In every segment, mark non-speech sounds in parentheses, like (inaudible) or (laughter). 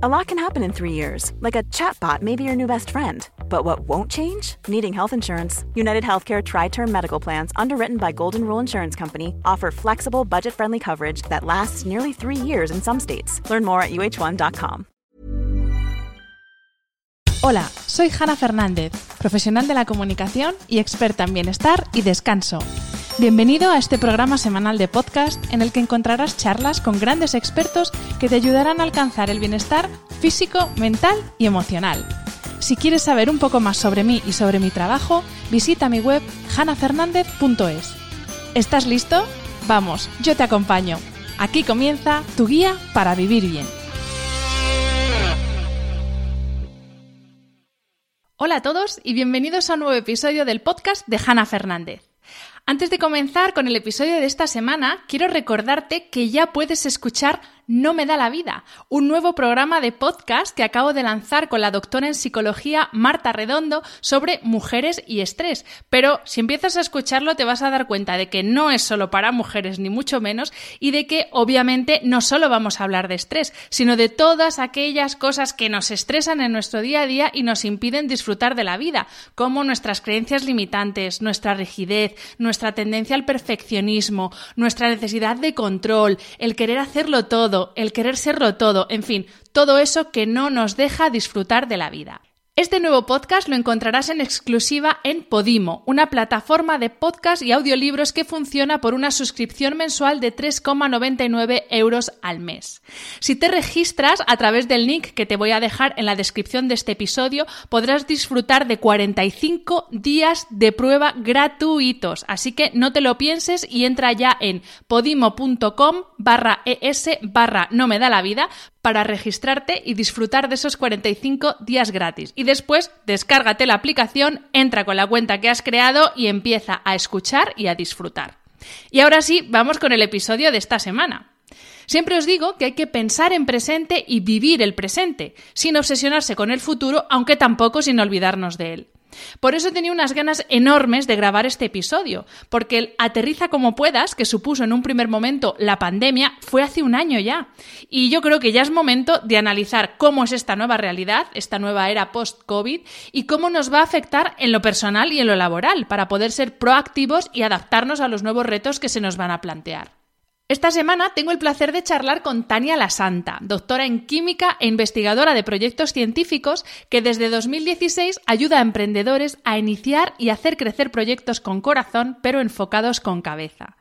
A lot can happen in three years, like a chatbot may be your new best friend. But what won't change? Needing health insurance. United Healthcare Tri Term Medical Plans, underwritten by Golden Rule Insurance Company, offer flexible, budget friendly coverage that lasts nearly three years in some states. Learn more at uh1.com. Hola, soy Hanna Fernández, profesional de la comunicación y experta en bienestar y descanso. Bienvenido a este programa semanal de podcast en el que encontrarás charlas con grandes expertos que te ayudarán a alcanzar el bienestar físico, mental y emocional. Si quieres saber un poco más sobre mí y sobre mi trabajo, visita mi web hanafernandez.es. ¿Estás listo? Vamos, yo te acompaño. Aquí comienza tu guía para vivir bien. Hola a todos y bienvenidos a un nuevo episodio del podcast de Hanna Fernández. Antes de comenzar con el episodio de esta semana, quiero recordarte que ya puedes escuchar no me da la vida, un nuevo programa de podcast que acabo de lanzar con la doctora en psicología Marta Redondo sobre mujeres y estrés. Pero si empiezas a escucharlo te vas a dar cuenta de que no es solo para mujeres ni mucho menos y de que obviamente no solo vamos a hablar de estrés, sino de todas aquellas cosas que nos estresan en nuestro día a día y nos impiden disfrutar de la vida, como nuestras creencias limitantes, nuestra rigidez, nuestra tendencia al perfeccionismo, nuestra necesidad de control, el querer hacerlo todo, el querer serlo todo, en fin, todo eso que no nos deja disfrutar de la vida. Este nuevo podcast lo encontrarás en exclusiva en Podimo, una plataforma de podcast y audiolibros que funciona por una suscripción mensual de 3,99 euros al mes. Si te registras a través del link que te voy a dejar en la descripción de este episodio, podrás disfrutar de 45 días de prueba gratuitos. Así que no te lo pienses y entra ya en podimo.com barra es barra no me da la vida para registrarte y disfrutar de esos 45 días gratis. Y después descárgate la aplicación, entra con la cuenta que has creado y empieza a escuchar y a disfrutar. Y ahora sí, vamos con el episodio de esta semana. Siempre os digo que hay que pensar en presente y vivir el presente, sin obsesionarse con el futuro, aunque tampoco sin olvidarnos de él. Por eso tenía unas ganas enormes de grabar este episodio, porque el aterriza como puedas, que supuso en un primer momento la pandemia, fue hace un año ya. Y yo creo que ya es momento de analizar cómo es esta nueva realidad, esta nueva era post-COVID, y cómo nos va a afectar en lo personal y en lo laboral, para poder ser proactivos y adaptarnos a los nuevos retos que se nos van a plantear. Esta semana tengo el placer de charlar con Tania La Santa, doctora en química e investigadora de proyectos científicos que desde 2016 ayuda a emprendedores a iniciar y hacer crecer proyectos con corazón pero enfocados con cabeza.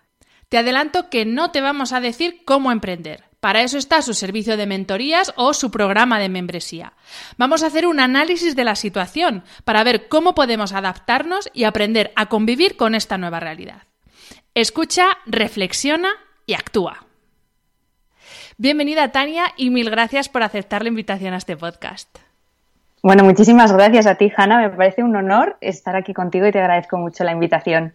Te adelanto que no te vamos a decir cómo emprender. Para eso está su servicio de mentorías o su programa de membresía. Vamos a hacer un análisis de la situación para ver cómo podemos adaptarnos y aprender a convivir con esta nueva realidad. Escucha, reflexiona y actúa. Bienvenida Tania y mil gracias por aceptar la invitación a este podcast. Bueno, muchísimas gracias a ti, Hanna. Me parece un honor estar aquí contigo y te agradezco mucho la invitación.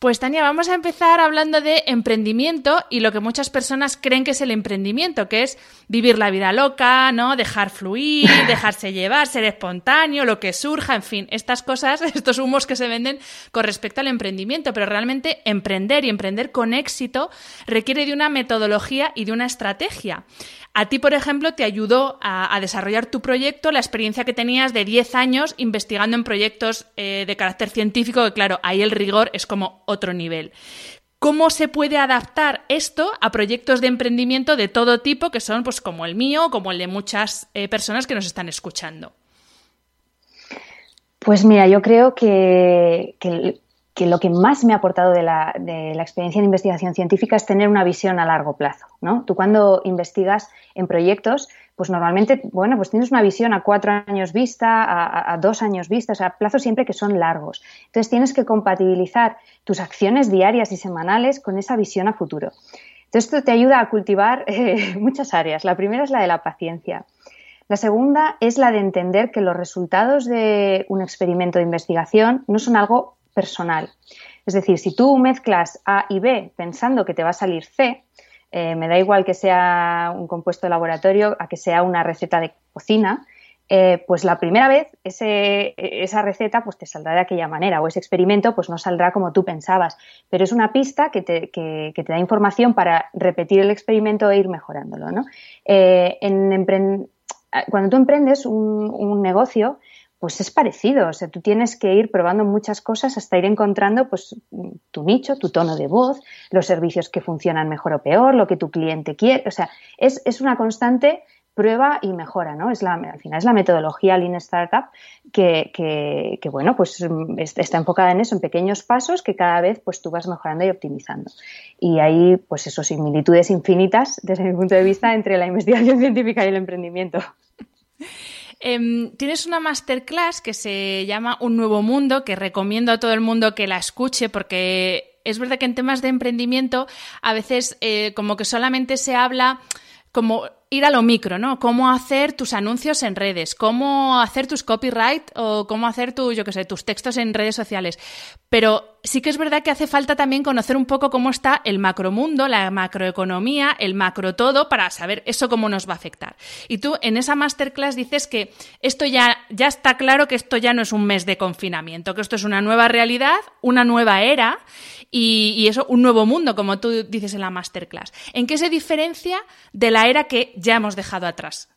Pues Tania, vamos a empezar hablando de emprendimiento y lo que muchas personas creen que es el emprendimiento, que es vivir la vida loca, ¿no? Dejar fluir, (laughs) dejarse llevar, ser espontáneo, lo que surja, en fin, estas cosas, (laughs) estos humos que se venden con respecto al emprendimiento, pero realmente emprender y emprender con éxito requiere de una metodología y de una estrategia. A ti, por ejemplo, te ayudó a, desarrollar tu proyecto la experiencia que tenías de 10 años investigando en proyectos eh, de carácter científico, que claro, ahí el rigor es como otro nivel. ¿Cómo se puede adaptar esto a proyectos de emprendimiento de todo tipo, que son pues como el mío, como el de muchas eh, personas que nos están escuchando? Pues mira, yo creo que, que lo que más me ha aportado de la, experiencia en investigación científica es tener una visión a largo plazo. ¿no? Tú cuando investigas en proyectos, pues normalmente, bueno, pues tienes una visión a cuatro años vista, a, dos años vista, o sea, plazos siempre que son largos. Entonces tienes que compatibilizar tus acciones diarias y semanales con esa visión a futuro. Entonces esto te ayuda a cultivar (laughs) eh, muchas áreas. La primera es la de la paciencia. La segunda es la de entender que los resultados de un experimento de investigación no son algo personal. Es decir, si tú mezclas A y B pensando que te va a salir C, eh, me da igual que sea un compuesto de laboratorio a que sea una receta de cocina, eh, pues la primera vez esa receta pues te saldrá de aquella manera o ese experimento pues no saldrá como tú pensabas, pero es una pista que te, te da información para repetir el experimento e ir mejorándolo. ¿no? Eh, cuando tú emprendes un, negocio, pues es parecido. O sea, tú tienes que ir probando muchas cosas hasta ir encontrando pues tu nicho, tu tono de voz, los servicios que funcionan mejor o peor, lo que tu cliente quiere. O sea, es, es una constante prueba y mejora, ¿no? Es la, al final es la metodología Lean Startup que, que, bueno, pues está enfocada en eso, en pequeños pasos que cada vez pues tú vas mejorando y optimizando. Y hay pues esos similitudes infinitas desde mi punto de vista entre la investigación (laughs) científica y el emprendimiento. Em, tienes una masterclass que se llama Un nuevo mundo, que recomiendo a todo el mundo que la escuche porque es verdad que en temas de emprendimiento a veces eh, como que solamente se habla como ir a lo micro, ¿no? Cómo hacer tus anuncios en redes, cómo hacer tus copyright o cómo hacer tu, yo qué sé, tus textos en redes sociales. Pero sí que es verdad que hace falta también conocer un poco cómo está el macromundo, la macroeconomía, el macro todo, para saber eso cómo nos va a afectar. Y tú en esa masterclass dices que esto ya, ya está claro que esto ya no es un mes de confinamiento, que esto es una nueva realidad, una nueva era y, y eso, un nuevo mundo, como tú dices en la masterclass. ¿En qué se diferencia de la era que ya hemos dejado atrás?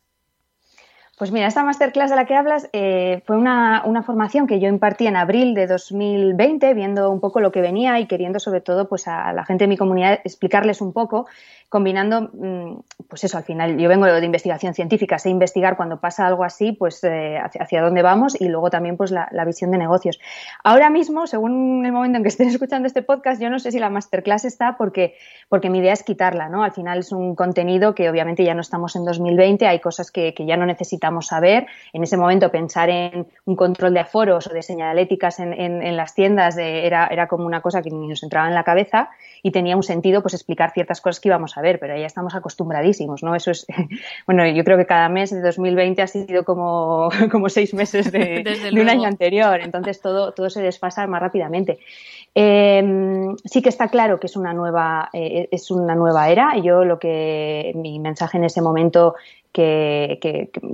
Pues mira, esta masterclass de la que hablas eh, fue una, una, formación que yo impartí en abril de 2020, viendo un poco lo que venía y queriendo sobre todo pues a la gente de mi comunidad explicarles un poco combinando, mm, pues eso, al final yo vengo de investigación científica, sé investigar cuando pasa algo así, pues eh, hacia, dónde vamos y luego también pues la, visión de negocios. Ahora mismo, según el momento en que estén (laughs) escuchando este podcast, yo no sé si la masterclass está porque, porque mi idea es quitarla, ¿no? Al final es un contenido que obviamente ya no estamos en 2020, hay cosas que, ya no necesitamos saber. En ese momento pensar en un control de aforos o de señaléticas en, en, las tiendas era, era como una cosa que ni nos entraba en la cabeza y tenía un sentido pues explicar ciertas cosas que íbamos a ver, pero ya estamos acostumbradísimos, ¿no? Eso es, (laughs) bueno, yo creo que cada mes de 2020 ha sido como, (laughs) como seis meses de, (laughs) un año anterior, entonces todo, todo se desfasa más rápidamente. Em, sí que está claro que es una nueva, eh, es una nueva era. Yo lo que mi mensaje en ese momento que,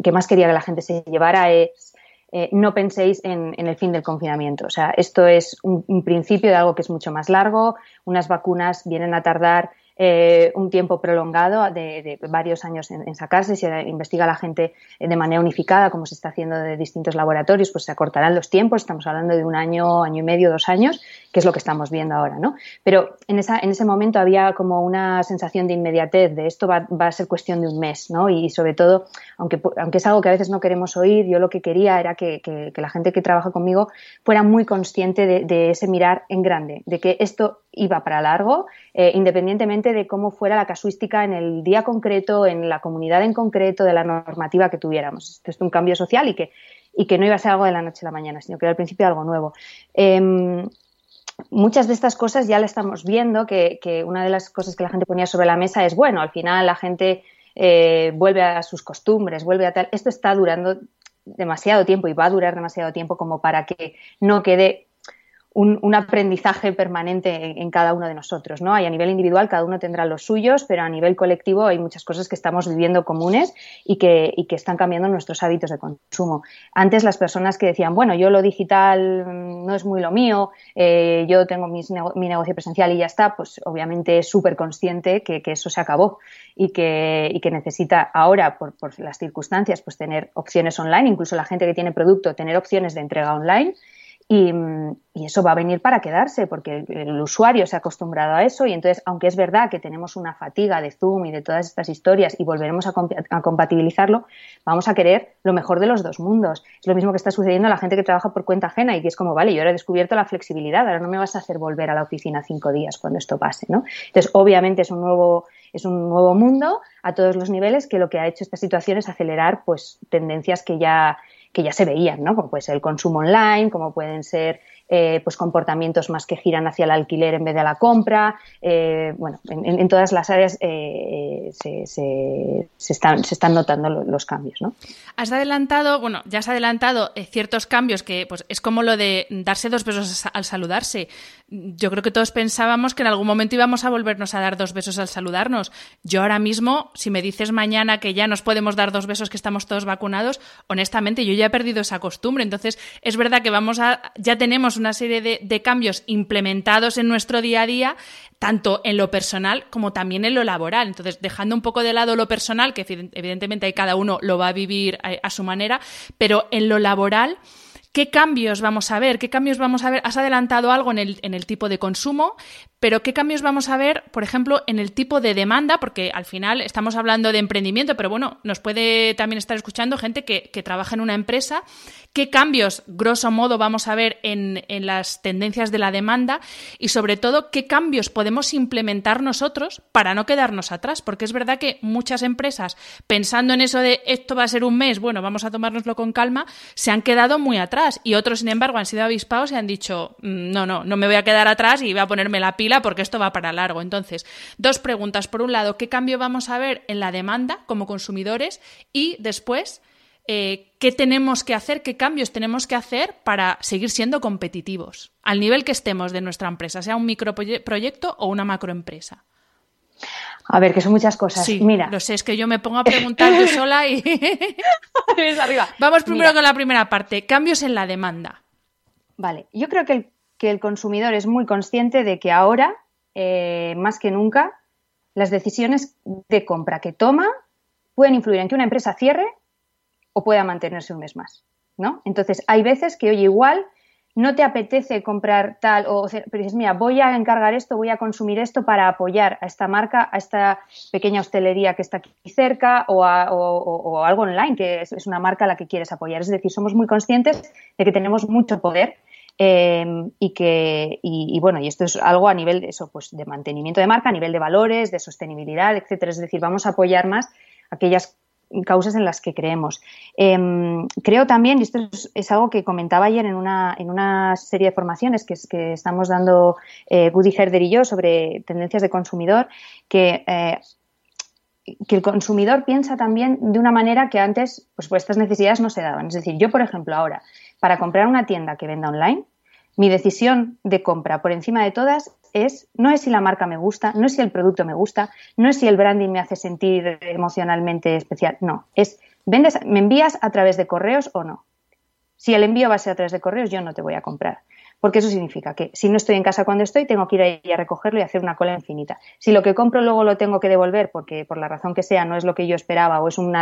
que más quería que la gente se llevara es eh, no penséis en, el fin del confinamiento. O sea, esto es un, principio de algo que es mucho más largo. Unas vacunas vienen a tardar eh, un tiempo prolongado de, varios años en, sacarse. Si investiga la gente de manera unificada, como se está haciendo de distintos laboratorios, pues se acortarán los tiempos. Estamos hablando de un año, año y medio, dos años, que es lo que estamos viendo ahora, ¿no? Pero en, esa, en ese momento había como una sensación de inmediatez, de esto va, a ser cuestión de un mes, ¿no? Y sobre todo, aunque, aunque es algo que a veces no queremos oír, yo lo que quería era que, la gente que trabaja conmigo fuera muy consciente de, ese mirar en grande, de que esto iba para largo, eh, independientemente de cómo fuera la casuística en el día concreto, en la comunidad en concreto, de la normativa que tuviéramos. Esto es un cambio social y que, y que no iba a ser algo de la noche a la mañana, sino que era al principio algo nuevo. Em, muchas de estas cosas ya la estamos viendo, que, una de las cosas que la gente ponía sobre la mesa es, bueno, al final la gente eh, vuelve a sus costumbres, vuelve a tal. Esto está durando demasiado tiempo y va a durar demasiado tiempo como para que no quede un, aprendizaje permanente en, cada uno de nosotros, ¿no? Hay a nivel individual, cada uno tendrá los suyos, pero a nivel colectivo hay muchas cosas que estamos viviendo comunes y que, y que están cambiando nuestros hábitos de consumo. Antes las personas que decían, bueno, yo lo digital mm, no es muy lo mío, eh, yo tengo mi negocio presencial y ya está, pues obviamente es súper consciente que, eso se acabó y que, y que necesita ahora, por, por las circunstancias, pues tener opciones online, incluso la gente que tiene producto, tener opciones de entrega online y, eso va a venir para quedarse, porque el, usuario se ha acostumbrado a eso y entonces, aunque es verdad que tenemos una fatiga de Zoom y de todas estas historias y volveremos a, compatibilizarlo, vamos a querer lo mejor de los dos mundos. Es lo mismo que está sucediendo a la gente que trabaja por cuenta ajena y que es como, vale, yo ahora he descubierto la flexibilidad, ahora no me vas a hacer volver a la oficina cinco días cuando esto pase, ¿no? Entonces, obviamente es un nuevo es un nuevo mundo a todos los niveles que lo que ha hecho esta situación es acelerar pues tendencias que ya que ya se veían, ¿no? Como puede ser el consumo online, como pueden ser eh, pues comportamientos más que giran hacia el alquiler en vez de la compra. Eh, bueno, en, todas las áreas eh, se, se, están, se están notando los cambios. ¿no? Has adelantado, bueno, ya has adelantado ciertos cambios que pues, es como lo de darse dos besos al saludarse. Yo creo que todos pensábamos que en algún momento íbamos a volvernos a dar dos besos al saludarnos. Yo ahora mismo, si me dices mañana que ya nos podemos dar dos besos, que estamos todos vacunados, honestamente yo ya he perdido esa costumbre. Entonces, es verdad que vamos a, ya tenemos una serie de, cambios implementados en nuestro día a día, tanto en lo personal como también en lo laboral. Entonces, dejando un poco de lado lo personal, que evidentemente cada uno lo va a vivir a su manera, pero en lo laboral, ¿Qué cambios vamos a ver? ¿Qué cambios vamos a ver? Has adelantado algo en el, en el, tipo de consumo, pero ¿qué cambios vamos a ver, por ejemplo, en el tipo de demanda? Porque al final estamos hablando de emprendimiento, pero bueno, nos puede también estar escuchando gente que, que trabaja en una empresa qué cambios, grosso modo, vamos a ver en, las tendencias de la demanda y, sobre todo, qué cambios podemos implementar nosotros para no quedarnos atrás. Porque es verdad que muchas empresas, pensando en eso de esto va a ser un mes, bueno, vamos a tomárnoslo con calma, se han quedado muy atrás y otros, sin embargo, han sido avispados y han dicho, mm, no, no, no me voy a quedar atrás y voy a ponerme la pila porque esto va para largo. Entonces, dos preguntas. Por un lado, ¿qué cambio vamos a ver en la demanda como consumidores? Y después, eh, qué tenemos que hacer, qué cambios tenemos que hacer para seguir siendo competitivos, al nivel que estemos de nuestra empresa, sea un microproyecto o una macroempresa. A ver, que son muchas cosas. Sí, Mira. Lo sé, es que yo me pongo a preguntar yo sola y. (laughs) arriba. Vamos primero con la primera parte: cambios en la demanda. Vale, yo creo que el, que el consumidor es muy consciente de que ahora, eh, más que nunca, las decisiones de compra que toma pueden influir en que una empresa cierre o pueda mantenerse un mes más, ¿no? Entonces, hay veces que, oye, igual no te apetece comprar tal, o, pero dices, mira, voy a encargar esto, voy a consumir esto para apoyar a esta marca, a esta pequeña hostelería que está aquí cerca o, algo online, que es, una marca a la que quieres apoyar. Es decir, somos muy conscientes de que tenemos mucho poder em, y que, y, bueno, y esto es algo a nivel de eso, pues de mantenimiento de marca, a nivel de valores, de sostenibilidad, etcétera. Es decir, vamos a apoyar más aquellas causas en las que creemos. Em, creo también, y esto es, algo que comentaba ayer en una, en una serie de formaciones que, estamos dando eh, Woody Herder y yo sobre tendencias de consumidor, que eh, que el consumidor piensa también de una manera que antes, pues, pues estas necesidades no se daban. Es decir, yo, por ejemplo, ahora, para comprar una tienda que venda online, mi decisión de compra por encima de todas es, no es si la marca me gusta, no es si el producto me gusta, no es si el branding me hace sentir emocionalmente especial, no, es, vendes, me envías a través de correos o no. Si el envío va a ser a través de correos, yo no te voy a comprar porque eso significa que si no estoy en casa cuando estoy, tengo que ir ahí a recogerlo y hacer una cola infinita. Si lo que compro luego lo tengo que devolver porque por la razón que sea no es lo que yo esperaba o es un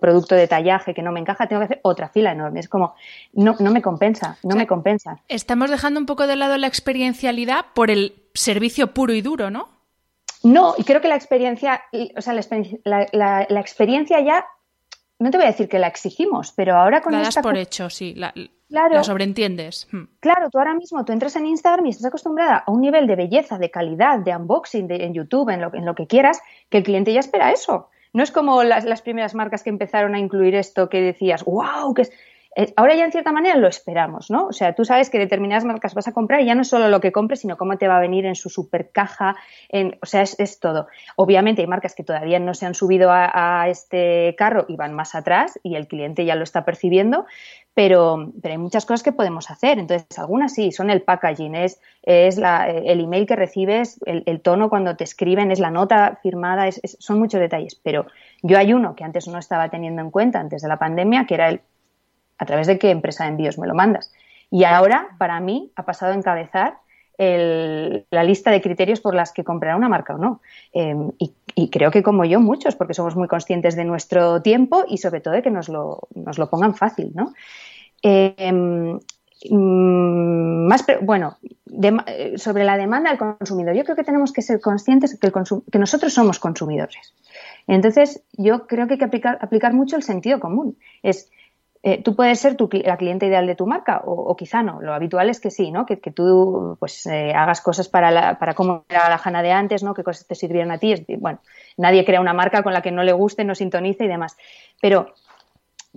producto de tallaje que no me encaja, tengo que hacer otra fila enorme. Es como, no, no me compensa, no me compensa. Estamos dejando un poco de lado la experiencialidad por el servicio puro y duro, ¿no? No, y creo que la experiencia, o sea, la, la experiencia ya no te voy a decir que la exigimos, pero ahora con la das por hecho, sí, la, claro, sobreentiendes. Hmm. Claro, tú ahora mismo tú entras en Instagram y estás acostumbrada a un nivel de belleza, de calidad, de unboxing de, en YouTube, en lo, en lo que quieras, que el cliente ya espera eso. No es como las, las primeras marcas que empezaron a incluir esto que decías, wow, que es ahora ya en cierta manera lo esperamos, ¿no? O sea, tú sabes que determinadas marcas vas a comprar y ya no solo lo que compres, sino cómo te va a venir en su super caja, en, o sea, es, todo. Obviamente hay marcas que todavía no se han subido a, este carro y van más atrás y el cliente ya lo está percibiendo, pero, hay muchas cosas que podemos hacer. Entonces, algunas sí, son el packaging, es, el email que recibes, el, tono cuando te escriben, es la nota firmada, son muchos detalles. Pero yo hay uno que antes no estaba teniendo en cuenta antes de la pandemia, que era el a través de qué empresa de envíos me lo mandas. Y ahora, para mí, ha pasado a encabezar la lista de criterios por las que comprar una marca o no. Em, y, creo que como yo, muchos, porque somos muy conscientes de nuestro tiempo y sobre todo de que nos lo, nos lo pongan fácil, ¿no? Em, mm, más, bueno, sobre la demanda del consumidor, yo creo que tenemos que ser conscientes que, que nosotros somos consumidores. Entonces, yo creo que hay que aplicar, aplicar mucho el sentido común. Es, eh, tú puedes ser tu, la cliente ideal de tu marca o, quizá no. Lo habitual es que sí, ¿no? Que, tú pues eh, hagas cosas para, la, para cómo era la Jana de antes, ¿no? Qué cosas te sirvieron a ti. bueno, nadie crea una marca con la que no le guste, no sintonice y demás. Pero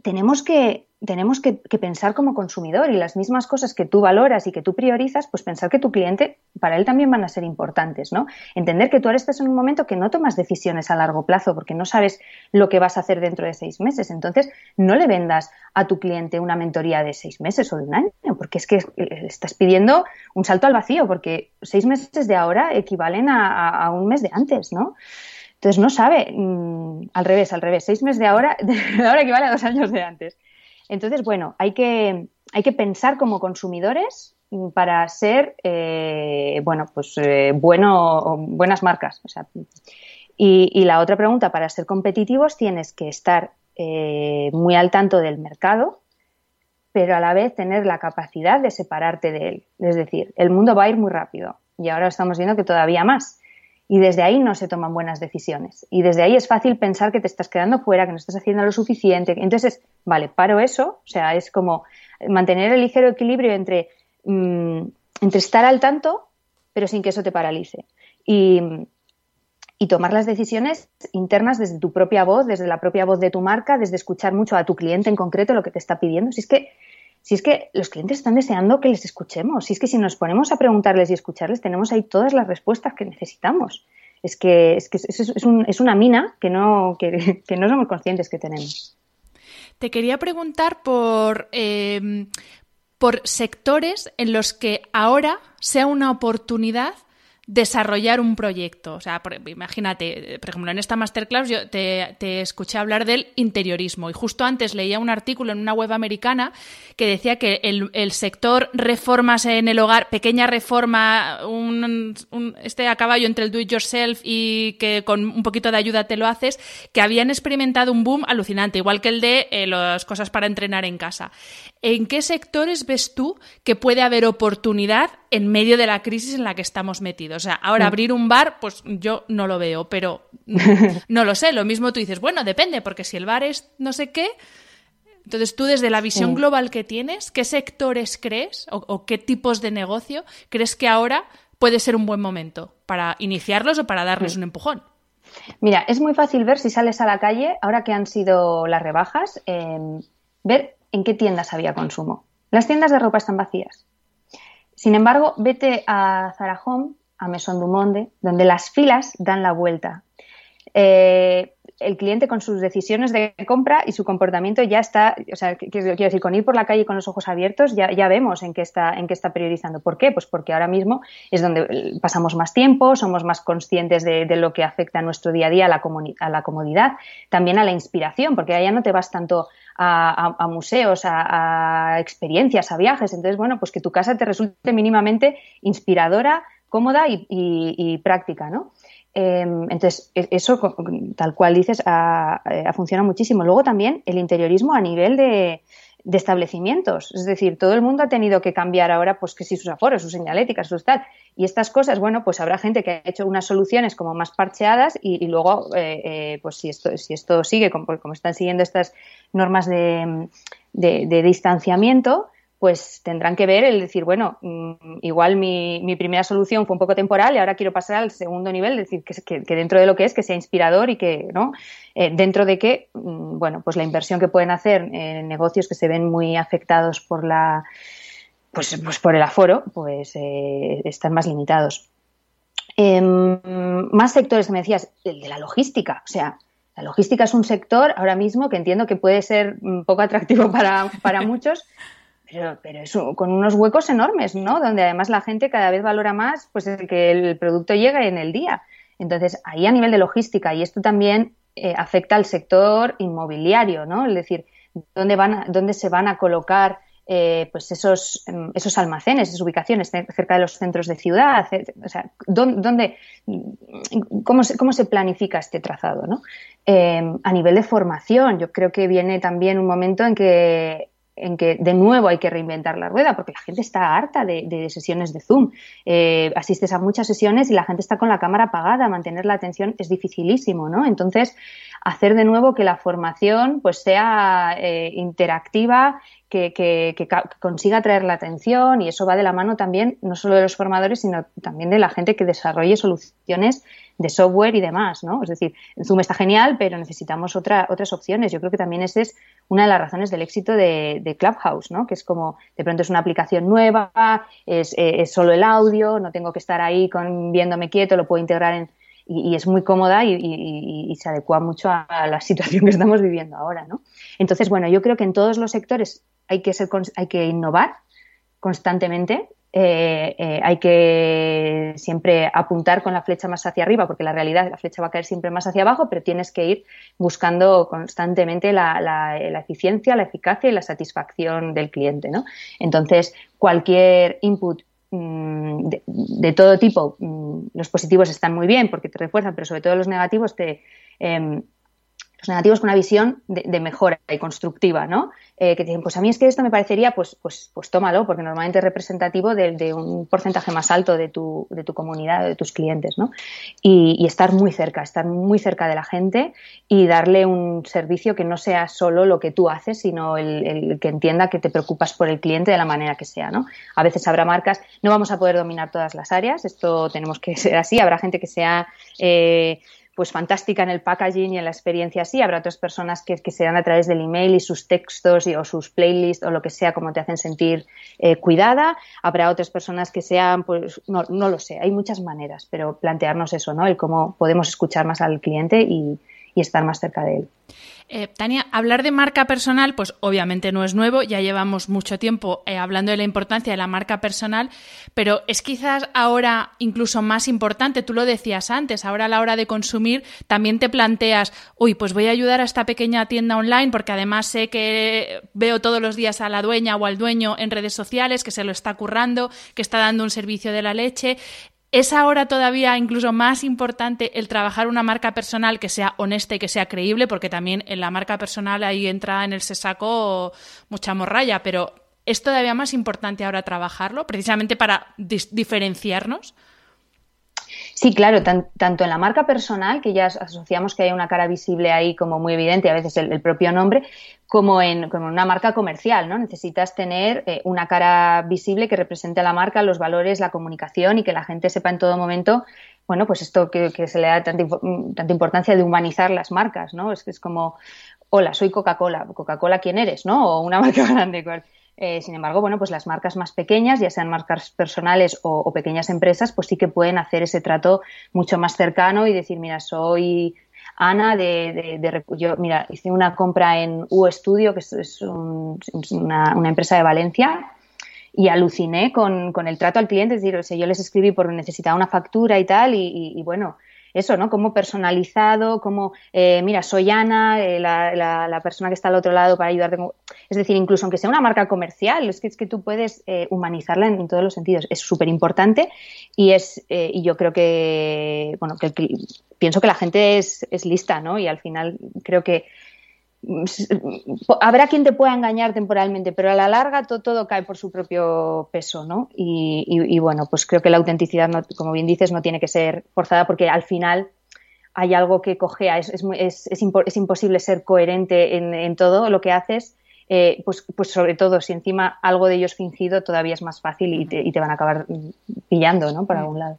tenemos que tenemos que, pensar como consumidor y las mismas cosas que tú valoras y que tú priorizas, pues pensar que tu cliente, para él también van a ser importantes, ¿no? Entender que tú ahora estás en un momento que no tomas decisiones a largo plazo porque no sabes lo que vas a hacer dentro de seis meses. Entonces, no le vendas a tu cliente una mentoría de seis meses o de un año, porque es que estás pidiendo un salto al vacío, porque seis meses de ahora equivalen a, un mes de antes, ¿no? Entonces no sabe, mm, al revés, al revés, seis meses de ahora, (laughs) de ahora equivale a dos años de antes. Entonces, bueno, hay que, hay que pensar como consumidores para ser, eh, bueno, pues eh, bueno, buenas marcas. y, la otra pregunta, para ser competitivos tienes que estar eh, muy al tanto del mercado, pero a la vez tener la capacidad de separarte de él. Es decir, el mundo va a ir muy rápido y ahora estamos viendo que todavía más. Y desde ahí no se toman buenas decisiones. Y desde ahí es fácil pensar que te estás quedando fuera, que no estás haciendo lo suficiente. Entonces, vale, paro eso. O sea, es como mantener el ligero equilibrio entre, mm, entre estar al tanto, pero sin que eso te paralice. Y, y tomar las decisiones internas desde tu propia voz, desde la propia voz de tu marca, desde escuchar mucho a tu cliente en concreto lo que te está pidiendo. Si es que, si es que los clientes están deseando que les escuchemos, si es que si nos ponemos a preguntarles y escucharles, tenemos ahí todas las respuestas que necesitamos. Es que es, que es, una mina que no, (laughs) que, no somos conscientes que tenemos. Te quería preguntar por, eh, por sectores en los que ahora sea una oportunidad desarrollar un proyecto. O sea, imagínate, por ejemplo, en esta masterclass yo te, escuché hablar del interiorismo y justo antes leía un artículo en una web americana que decía que el, sector reformas en el hogar, pequeña reforma, un, este a caballo entre el do it yourself y que con un poquito de ayuda te lo haces, que habían experimentado un boom alucinante, igual que el de eh, las cosas para entrenar en casa. ¿En qué sectores ves tú que puede haber oportunidad en medio de la crisis en la que estamos metidos? O sea, ahora mm. abrir un bar, pues yo no lo veo, pero (laughs) no lo sé. Lo mismo tú dices, bueno, depende, porque si el bar es no sé qué. Entonces, tú desde la visión global que tienes, ¿qué sectores crees o, qué tipos de negocio crees que ahora puede ser un buen momento para iniciarlos o para darles mm. un empujón? Mira, es muy fácil ver si sales a la calle, ahora que han sido las rebajas, em, ver en qué tiendas había consumo. Las tiendas de ropa están vacías. Sin embargo, vete a Zara a Maison du Monde, donde las filas dan la vuelta. Eh, el cliente con sus decisiones de compra y su comportamiento ya está, o sea, quiero decir, con ir por la calle con los ojos abiertos ya, ya vemos en qué, está, en qué está priorizando. ¿Por qué? Pues porque ahora mismo es donde pasamos más tiempo, somos más conscientes de, lo que afecta a nuestro día a día, a la, a la comodidad, también a la inspiración, porque allá no te vas tanto a, museos, a, experiencias, a viajes. Entonces, bueno, pues que tu casa te resulte mínimamente inspiradora, cómoda y, práctica, ¿no? Em, entonces, e, eso, tal cual dices, ha, funcionado muchísimo. Luego también el interiorismo a nivel de, establecimientos. Es decir, todo el mundo ha tenido que cambiar ahora, pues que si sus aforos, sus señaléticas, sus tal. Y estas cosas, bueno, pues habrá gente que ha hecho unas soluciones como más parcheadas y, luego, eh, eh, pues si esto, si esto sigue como, están siguiendo estas normas de, distanciamiento, pues tendrán que ver el decir, bueno, mm, igual mi, mi, primera solución fue un poco temporal y ahora quiero pasar al segundo nivel, decir, que, que, dentro de lo que es, que sea inspirador y que, ¿no? Eh, dentro de que, mm, bueno, pues la inversión que pueden hacer en negocios que se ven muy afectados por la, pues, pues por el aforo, pues eh, están más limitados. Em, más sectores que me decías, el de la logística, o sea, la logística es un sector ahora mismo que entiendo que puede ser un poco atractivo para, para (laughs) muchos, pero, pero es con unos huecos enormes, ¿no? Donde además la gente cada vez valora más pues que el producto llegue en el día. Entonces, ahí a nivel de logística, y esto también eh, afecta al sector inmobiliario, ¿no? Es decir, dónde, van dónde se van a colocar eh, pues esos, em, esos almacenes, esas ubicaciones cerca de los centros de ciudad, o sea, ¿dónde, cómo, se, cómo, se, planifica este trazado? ¿no? Em, a nivel de formación, yo creo que viene también un momento en que en que de nuevo hay que reinventar la rueda, porque la gente está harta de, sesiones de Zoom. Eh, asistes a muchas sesiones y la gente está con la cámara apagada, mantener la atención es dificilísimo, ¿no? Entonces, hacer de nuevo que la formación pues sea eh, interactiva, que, consiga atraer la atención y eso va de la mano también no solo de los formadores, sino también de la gente que desarrolle soluciones de software y demás, ¿no? Es decir, Zoom está genial, pero necesitamos otra, otras opciones. Yo creo que también esa es una de las razones del éxito de, Clubhouse, ¿no? Que es como, de pronto es una aplicación nueva, es, eh, solo el audio, no tengo que estar ahí con, viéndome quieto, lo puedo integrar en, y, es muy cómoda y, se adecua mucho a, la situación que estamos viviendo ahora, ¿no? Entonces, bueno, yo creo que en todos los sectores hay que, ser, hay que innovar constantemente eh, eh, hay que siempre apuntar con la flecha más hacia arriba, porque la realidad la flecha va a caer siempre más hacia abajo, pero tienes que ir buscando constantemente la, eficiencia, la eficacia y la satisfacción del cliente. ¿no? Entonces, cualquier input mm, de, todo tipo, mm, los positivos están muy bien porque te refuerzan, pero sobre todo los negativos te, em, los negativos con una visión de, mejora y constructiva, ¿no? Eh, que dicen, pues a mí es que esto me parecería, pues, pues, pues tómalo, porque normalmente es representativo de, un porcentaje más alto de tu, de tu comunidad, de tus clientes, ¿no? Y, estar muy cerca, estar muy cerca de la gente y darle un servicio que no sea solo lo que tú haces, sino el, que entienda que te preocupas por el cliente de la manera que sea, ¿no? A veces habrá marcas, no vamos a poder dominar todas las áreas, esto tenemos que (laughs) ser así, habrá gente que sea... Eh, pues fantástica en el packaging y en la experiencia así. Habrá otras personas que, que sean a través del email y sus textos y, o sus playlists o lo que sea como te hacen sentir eh, cuidada. Habrá otras personas que sean, pues no, no lo sé, hay muchas maneras, pero plantearnos eso, ¿no? El cómo podemos escuchar más al cliente y, y estar más cerca de él. Eh, Tania, hablar de marca personal, pues obviamente no es nuevo, ya llevamos mucho tiempo eh, hablando de la importancia de la marca personal, pero es quizás ahora incluso más importante, tú lo decías antes, ahora a la hora de consumir también te planteas, uy, pues voy a ayudar a esta pequeña tienda online porque además sé que veo todos los días a la dueña o al dueño en redes sociales que se lo está currando, que está dando un servicio de la leche. ¿Es ahora todavía incluso más importante el trabajar una marca personal que sea honesta y que sea creíble? Porque también en la marca personal ahí entra en el sesaco mucha morralla, pero ¿es todavía más importante ahora trabajarlo precisamente para diferenciarnos? Sí, claro, tanto en la marca personal, que ya asociamos que hay una cara visible ahí como muy evidente, a veces el, propio nombre, como en, una marca comercial, ¿no? Necesitas tener eh, una cara visible que represente a la marca, los valores, la comunicación y que la gente sepa en todo momento, bueno, pues esto que, se le da tanta, tanta, importancia de humanizar las marcas, ¿no? Es que es como, hola, soy Coca-Cola, Coca-Cola, ¿quién eres, no? O una (laughs) marca grande, eh, sin embargo, bueno, pues las marcas más pequeñas, ya sean marcas personales o, pequeñas empresas, pues sí que pueden hacer ese trato mucho más cercano y decir, mira, soy Ana de, de, yo, mira, hice una compra en U Studio, que es, una, empresa de Valencia, y aluciné con, el trato al cliente, es decir, yo les escribí porque necesitaba una factura y tal, y bueno, eso, ¿no? Como personalizado, como, eh, mira, soy Ana, eh, la, persona que está al otro lado para ayudarte. Es decir, incluso aunque sea una marca comercial, es que, es que tú puedes eh, humanizarla en, todos los sentidos. Es súper importante y, es, y yo creo que, bueno, que, pienso que la gente es, es lista, ¿no? Y al final creo que habrá quien te pueda engañar temporalmente, pero a la larga todo, cae por su propio peso, ¿no? Y, bueno, pues creo que la autenticidad, como bien dices, no tiene que ser forzada porque al final hay algo que cogea, es, es, es, imposible ser coherente en, todo lo que haces, eh, pues, pues sobre todo si encima algo de ello es fingido, todavía es más fácil y te, van a acabar pillando, ¿no? Por algún lado.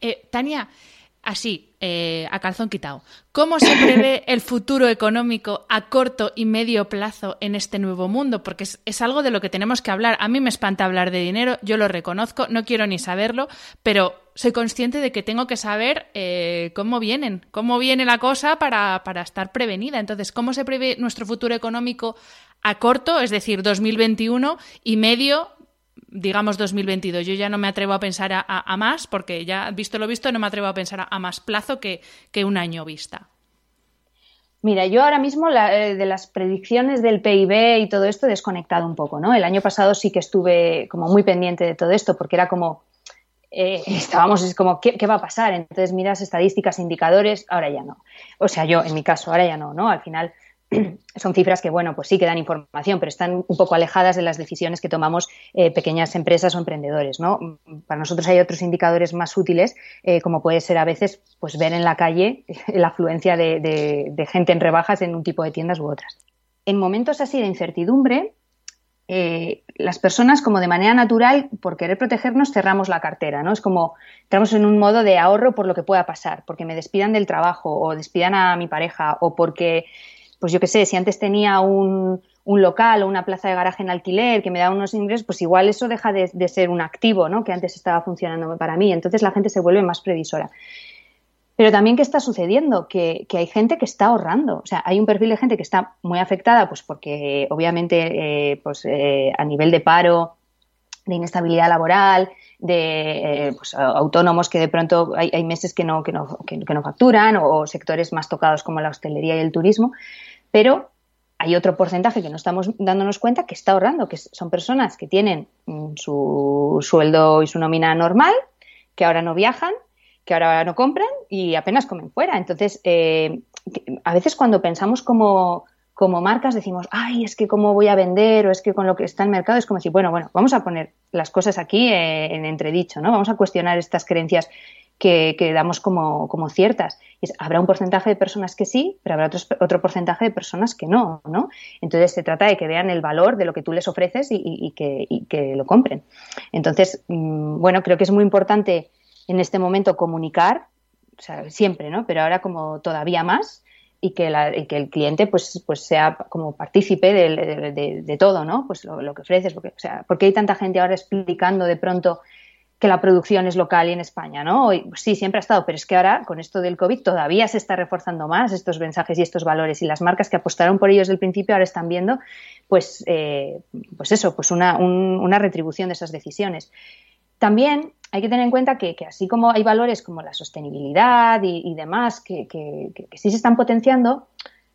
Eh, Tania, así, eh, a calzón quitado. ¿Cómo se prevé (laughs) el futuro económico a corto y medio plazo en este nuevo mundo? Porque es, algo de lo que tenemos que hablar. A mí me espanta hablar de dinero, yo lo reconozco, no quiero ni saberlo, pero soy consciente de que tengo que saber eh, cómo vienen, cómo viene la cosa para, para estar prevenida. Entonces, ¿cómo se prevé nuestro futuro económico a corto, es decir, 2021 y medio digamos 2022. Yo ya no me atrevo a pensar a, más, porque ya visto lo visto, no me atrevo a pensar a, más plazo que, un año vista. Mira, yo ahora mismo eh, de las predicciones del PIB y todo esto he desconectado un poco, ¿no? El año pasado sí que estuve como muy pendiente de todo esto porque era como, eh, (laughs) estábamos, es como, ¿qué, ¿qué, va a pasar? Entonces miras estadísticas, indicadores, ahora ya no. O sea, yo en mi caso, ahora ya no, ¿no? Al final (clears throat) son cifras que, bueno, pues sí que dan información, pero están un poco alejadas de las decisiones que tomamos eh, pequeñas empresas o emprendedores, ¿no? Para nosotros hay otros indicadores más útiles, eh, como puede ser a veces, pues ver en la calle (laughs) la afluencia de, gente en rebajas en un tipo de tiendas u otras. En momentos así de incertidumbre, eh, las personas, como de manera natural, por querer protegernos, cerramos la cartera, ¿no? Es como entramos en un modo de ahorro por lo que pueda pasar, porque me despidan del trabajo o despidan a mi pareja o porque pues yo qué sé, si antes tenía un, local o una plaza de garaje en alquiler que me daba unos ingresos, pues igual eso deja de, ser un activo, ¿no? Que antes estaba funcionando para mí. Entonces la gente se vuelve más previsora. Pero también, ¿qué está sucediendo? Que, que, hay gente que está ahorrando. O sea, hay un perfil de gente que está muy afectada, pues porque obviamente, eh, pues eh, a nivel de paro, de inestabilidad laboral, de eh, pues, autónomos que de pronto hay, meses que no, que no, que, no facturan o, sectores más tocados como la hostelería y el turismo, pero hay otro porcentaje que no estamos dándonos cuenta que está ahorrando, que son personas que tienen mm, su sueldo y su nómina normal, que ahora no viajan, que ahora no compran y apenas comen fuera. Entonces, eh, a veces cuando pensamos como como marcas decimos, ay, es que cómo voy a vender o es que con lo que está en el mercado es como decir, bueno, bueno, vamos a poner las cosas aquí eh, en entredicho, ¿no? Vamos a cuestionar estas creencias que, damos como, como ciertas. habrá un porcentaje de personas que sí, pero habrá otro, otro, porcentaje de personas que no, ¿no? Entonces se trata de que vean el valor de lo que tú les ofreces y, que, y que, lo compren. Entonces, mm, bueno, creo que es muy importante en este momento comunicar, o sea, siempre, ¿no? Pero ahora como todavía más, y que, que el cliente pues, pues sea como partícipe de, todo, ¿no? Pues lo, que ofreces. Porque, o sea, ¿por qué hay tanta gente ahora explicando de pronto que la producción es local y en España, ¿no? Sí, siempre ha estado, pero es que ahora con esto del COVID todavía se está reforzando más estos mensajes y estos valores y las marcas que apostaron por ellos desde el principio ahora están viendo, pues, eh, pues eso, pues una, una retribución de esas decisiones. También hay que tener en cuenta que, así como hay valores como la sostenibilidad y, demás que, sí se están potenciando,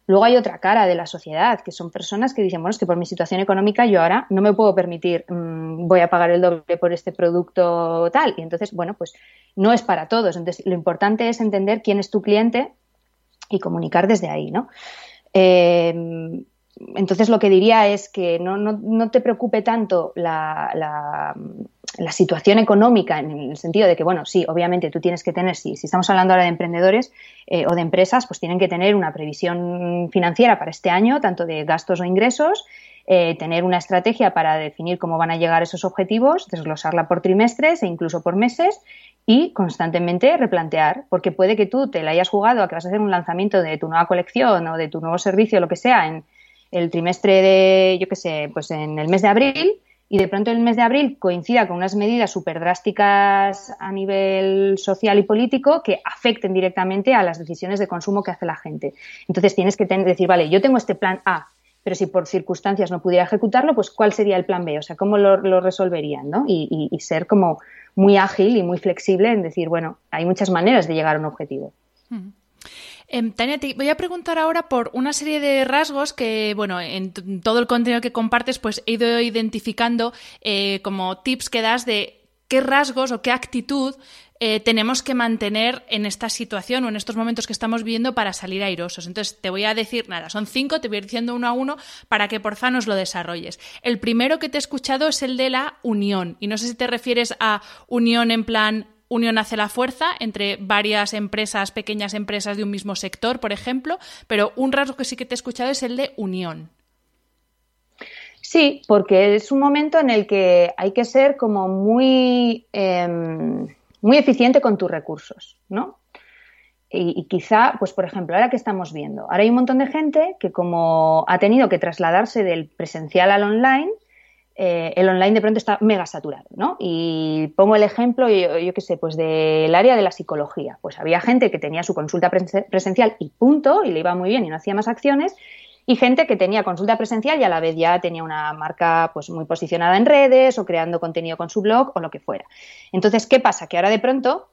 luego hay otra cara de la sociedad, que son personas que dicen, bueno, es que por mi situación económica yo ahora no me puedo permitir, mm, voy a pagar el doble por este producto tal. Y entonces, bueno, pues no es para todos. Entonces, lo importante es entender quién es tu cliente y comunicar desde ahí, ¿no? Eh, entonces lo que diría es que no, no, no te preocupe tanto la, situación económica en el sentido de que, bueno, sí, obviamente tú tienes que tener, si, si estamos hablando ahora de emprendedores eh, o de empresas, pues tienen que tener una previsión financiera para este año, tanto de gastos o ingresos, eh, tener una estrategia para definir cómo van a llegar esos objetivos, desglosarla por trimestres e incluso por meses y constantemente replantear, porque puede que tú te la hayas jugado a que vas a hacer un lanzamiento de tu nueva colección o de tu nuevo servicio, lo que sea, en el trimestre de, yo qué sé, pues en el mes de abril y de pronto el mes de abril coincida con unas medidas súper drásticas a nivel social y político que afecten directamente a las decisiones de consumo que hace la gente. Entonces tienes que decir, vale, yo tengo este plan A, pero si por circunstancias no pudiera ejecutarlo, pues ¿cuál sería el plan B? O sea, ¿cómo lo, resolverían? ¿no? Y, ser como muy ágil y muy flexible en decir, bueno, hay muchas maneras de llegar a un objetivo. Em, Tania, te voy a preguntar ahora por una serie de rasgos que, bueno, en todo el contenido que compartes, pues he ido identificando eh, como tips que das de qué rasgos o qué actitud eh, tenemos que mantener en esta situación o en estos momentos que estamos viviendo para salir airosos. Entonces, te voy a decir, nada, son cinco, te voy a ir diciendo uno a uno para que porfa nos lo desarrolles. El primero que te he escuchado es el de la unión. Y no sé si te refieres a unión en plan unión hace la fuerza entre varias empresas, pequeñas empresas de un mismo sector, por ejemplo, pero un rasgo que sí que te he escuchado es el de unión. Sí, porque es un momento en el que hay que ser como muy, em, muy eficiente con tus recursos, ¿no? Y, y, quizá, pues por ejemplo, ahora que estamos viendo, ahora hay un montón de gente que como ha tenido que trasladarse del presencial al online, eh, el online de pronto está mega saturado, ¿no? Y pongo el ejemplo, yo, qué sé, pues del área de la psicología. Pues había gente que tenía su consulta presencial y punto, y le iba muy bien y no hacía más acciones, y gente que tenía consulta presencial y a la vez ya tenía una marca pues muy posicionada en redes o creando contenido con su blog o lo que fuera. Entonces, ¿qué pasa? Que ahora de pronto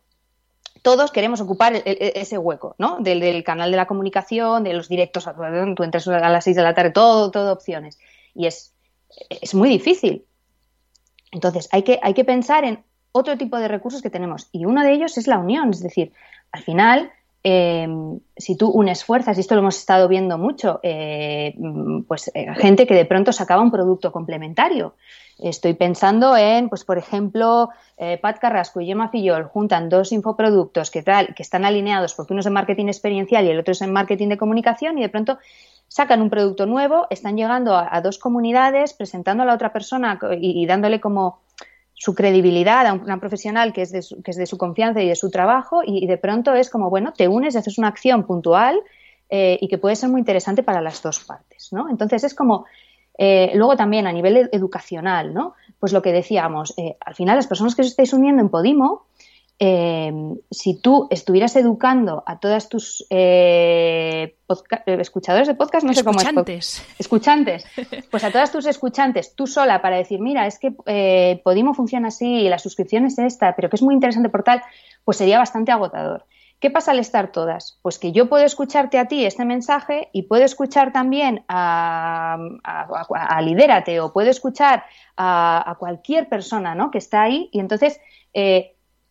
todos queremos ocupar ese hueco, ¿no? Del, canal de la comunicación, de los directos, tú entras a las 6 de la tarde, todo, todo opciones. Y es es muy difícil. Entonces, hay que, hay que pensar en otro tipo de recursos que tenemos y uno de ellos es la unión, es decir, al final, em, si tú unes fuerzas, y esto lo hemos estado viendo mucho, eh, pues eh, gente que de pronto sacaba un producto complementario. Estoy pensando en, pues por ejemplo, eh, Pat Carrasco y Gemma Fillol juntan dos infoproductos que, tal, que están alineados porque uno es en marketing experiencial y el otro es en marketing de comunicación y de pronto sacan un producto nuevo, están llegando a, dos comunidades, presentando a la otra persona y, dándole como su credibilidad a una profesional que es, de su, que es de su confianza y de su trabajo y, de pronto es como, bueno, te unes y haces una acción puntual eh, y que puede ser muy interesante para las dos partes, ¿no? Entonces es como, eh, luego también a nivel educacional, ¿no? Pues lo que decíamos, eh, al final las personas que os estáis uniendo en Podimo, eh, si tú estuvieras educando a todas tus eh, eh, escuchadores de podcast, no sé cómo es. Escuchantes. Pues a todas tus escuchantes, tú sola, para decir, mira, es que Podimo funciona así, la suscripción es esta, pero que es muy interesante por tal, pues sería bastante agotador. ¿Qué pasa al estar todas? Pues que yo puedo escucharte a ti este mensaje y puedo escuchar también a, a, Lidérate o puedo escuchar a, cualquier persona ¿no? que está ahí y entonces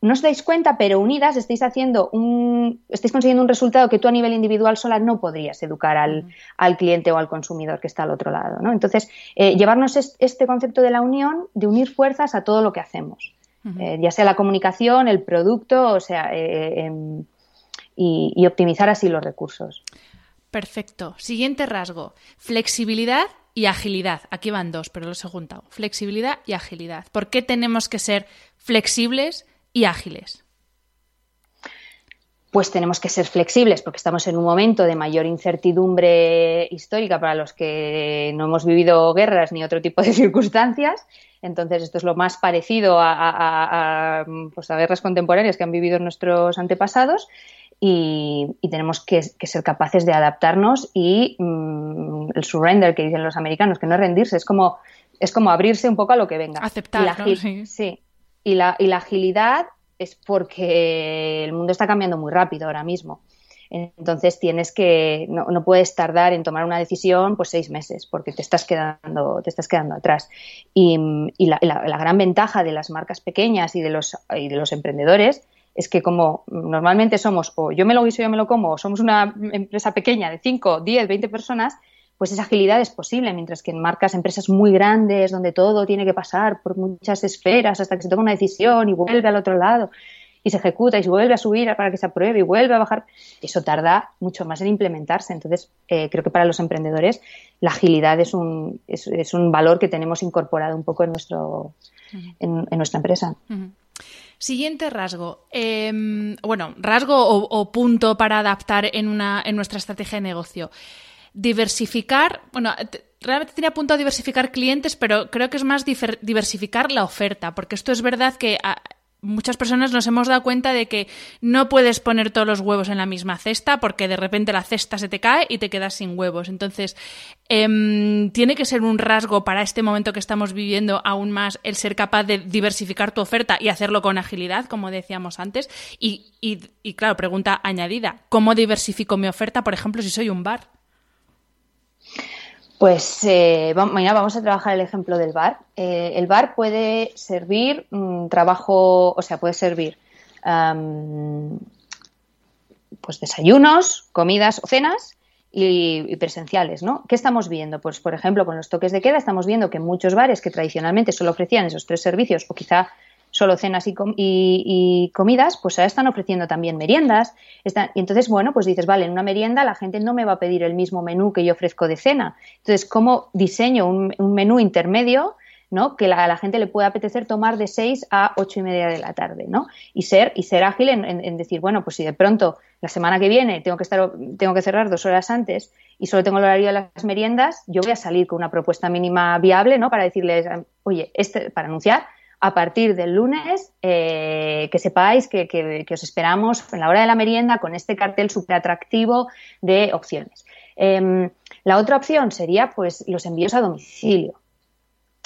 no os dais cuenta, pero unidas estáis haciendo un, estáis consiguiendo un resultado que tú a nivel individual sola no podrías educar al, cliente o al consumidor que está al otro lado. ¿no? Entonces, eh, llevarnos este concepto de la unión, de unir fuerzas a todo lo que hacemos, eh, ya sea la comunicación, el producto, o sea, eh, em, y, y optimizar así los recursos. Perfecto. Siguiente rasgo, flexibilidad y agilidad. Aquí van dos, pero los he juntado. Flexibilidad y agilidad. ¿Por qué tenemos que ser flexibles y ágiles? Pues tenemos que ser flexibles porque estamos en un momento de mayor incertidumbre histórica para los que no hemos vivido guerras ni otro tipo de (laughs) circunstancias. Entonces, esto es lo más parecido a, pues, guerras contemporáneas que han vivido nuestros antepasados. Y, tenemos que, ser capaces de adaptarnos y mm, el surrender que dicen los americanos, que no es rendirse, es como, es como abrirse un poco a lo que venga. Aceptar, sí. Y la, y la agilidad es porque el mundo está cambiando muy rápido ahora mismo. Entonces tienes que, no, no, puedes tardar en tomar una decisión pues seis meses, porque te estás quedando, te estás quedando atrás. Y, y la, la, gran ventaja de las marcas pequeñas y de los, y de los emprendedores es que como normalmente somos, o yo me lo guiso, yo me lo como, o somos una empresa pequeña de 5, 10, 20 personas, pues esa agilidad es posible, mientras que en marcas, empresas muy grandes, donde todo tiene que pasar por muchas esferas hasta que se toma una decisión y vuelve al otro lado y se ejecuta y se vuelve a subir para que se apruebe y vuelve a bajar, eso tarda mucho más en implementarse. Entonces, eh, creo que para los emprendedores la agilidad es un, es, un valor que tenemos incorporado un poco en, nuestro, en, nuestra empresa. Siguiente rasgo. Em, bueno, rasgo o, o, punto para adaptar en, una, en nuestra estrategia de negocio diversificar, bueno, realmente tenía punto a diversificar clientes, pero creo que es más diversificar la oferta, porque esto es verdad que muchas personas nos hemos dado cuenta de que no puedes poner todos los huevos en la misma cesta porque de repente la cesta se te cae y te quedas sin huevos. Entonces, em, tiene que ser un rasgo para este momento que estamos viviendo aún más el ser capaz de diversificar tu oferta y hacerlo con agilidad, como decíamos antes. Y, y claro, pregunta añadida, ¿cómo diversifico mi oferta, por ejemplo, si soy un bar? Pues eh, mañana vamos a trabajar el ejemplo del bar. Eh, el bar puede servir mm, trabajo, o sea, puede servir pues desayunos, comidas o cenas y, presenciales, ¿no? ¿Qué estamos viendo? Pues, por ejemplo, con los toques de queda estamos viendo que muchos bares que tradicionalmente solo ofrecían esos tres servicios o quizá solo cenas y, comidas, pues ahora están ofreciendo también meriendas. y entonces, bueno, pues dices, vale, en una merienda la gente no me va a pedir el mismo menú que yo ofrezco de cena. Entonces, ¿cómo diseño un, menú intermedio? ¿no? que a la gente le pueda apetecer tomar de 6 a 8 y media de la tarde, ¿no? Y ser, y ser ágil en, decir, bueno, pues si de pronto la semana que viene tengo que estar, tengo que cerrar dos horas antes y solo tengo el horario de las meriendas, yo voy a salir con una propuesta mínima viable, ¿no? Para decirles, oye, este, para anunciar, a partir del lunes, eh, que sepáis que, os esperamos en la hora de la merienda con este cartel súper atractivo de opciones. Em, la otra opción sería pues los envíos a domicilio.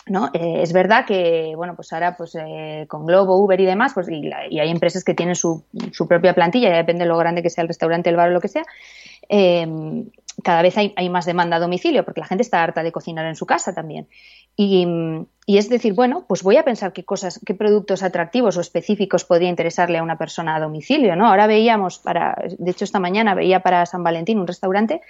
¿no? Eh, es verdad que, bueno, pues ahora pues eh, con Globo, Uber y demás, pues y, hay empresas que tienen su, su, propia plantilla, ya depende de lo grande que sea el restaurante, el bar o lo que sea, em, cada vez hay, más demanda a domicilio, porque la gente está harta de cocinar en su casa también. Y, es decir, bueno, pues voy a pensar qué cosas, qué productos atractivos o específicos podría interesarle a una persona a domicilio, ¿no? Ahora veíamos para, de hecho esta mañana veía para San Valentín un restaurante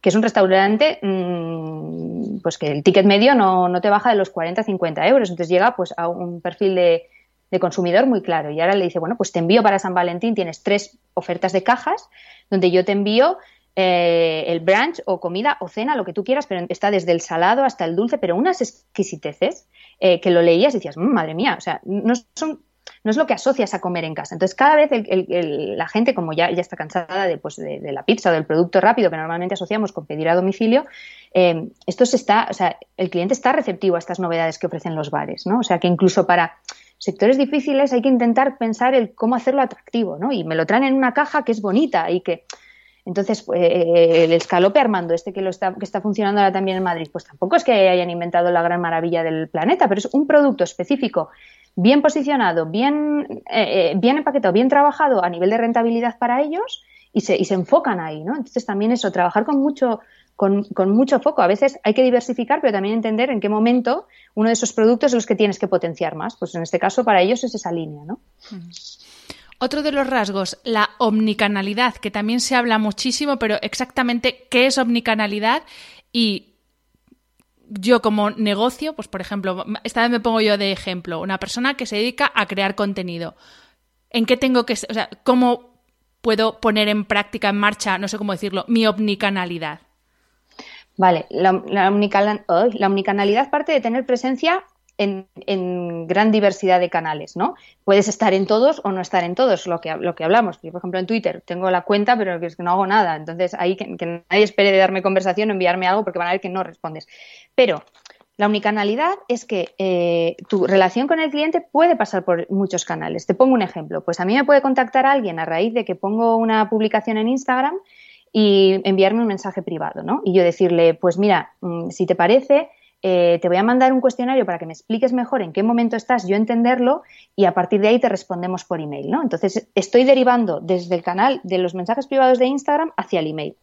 que es un restaurante, mm, pues que el ticket medio no, no te baja de los 40 50 euros, entonces llega pues a un perfil de consumidor muy claro. Y ahora le dice, bueno, pues te envío para San Valentín, tienes tres ofertas de cajas, donde yo te envío eh, el brunch o comida o cena, lo que tú quieras, pero está desde el salado hasta el dulce, pero unas exquisiteces eh, que lo leías y decías, mm, madre mía, o sea, no son no es lo que asocias a comer en casa. Entonces, cada vez la gente, como ya, ya está cansada de, pues, de, la pizza o del producto rápido que normalmente asociamos con pedir a domicilio, eh, esto se está, o sea, el cliente está receptivo a estas novedades que ofrecen los bares, ¿no? O sea, que incluso para sectores difíciles hay que intentar pensar el cómo hacerlo atractivo, ¿no? Y me lo traen en una caja que es bonita y que entonces, pues, eh, el escalope Armando, este que, lo está, que está funcionando ahora también en Madrid, pues tampoco es que hayan inventado la gran maravilla del planeta, pero es un producto específico, bien posicionado, bien, eh, eh, bien empaquetado, bien trabajado a nivel de rentabilidad para ellos y se, y se enfocan ahí, ¿no? Entonces también eso, trabajar con mucho, con, mucho foco. A veces hay que diversificar, pero también entender en qué momento uno de esos productos es los que tienes que potenciar más. Pues en este caso, para ellos es esa línea, ¿no? Otro de los rasgos, la omnicanalidad, que también se habla muchísimo, pero exactamente qué es omnicanalidad y yo como negocio, pues por ejemplo, esta vez me pongo yo de ejemplo, una persona que se dedica a crear contenido. ¿En qué tengo que, o sea, cómo puedo poner en práctica, en marcha, no sé cómo decirlo, mi omnicanalidad? Vale, la, la, omnicanalidad parte de tener presencia en, gran diversidad de canales, ¿no? Puedes estar en todos o no estar en todos, lo que, lo que hablamos. Yo, por ejemplo, en Twitter tengo la cuenta, pero es que no hago nada. Entonces, ahí que, nadie espere de darme conversación o enviarme algo porque van a ver que no respondes. Pero la omnicanalidad es que eh, tu relación con el cliente puede pasar por muchos canales. Te pongo un ejemplo. Pues a mí me puede contactar alguien a raíz de que pongo una publicación en Instagram y enviarme un mensaje privado, ¿no? Y yo decirle, pues mira, mm, si te parece, eh, te voy a mandar un cuestionario para que me expliques mejor en qué momento estás, yo entenderlo y a partir de ahí te respondemos por email, ¿no? Entonces, estoy derivando desde el canal de los mensajes privados de Instagram hacia el email.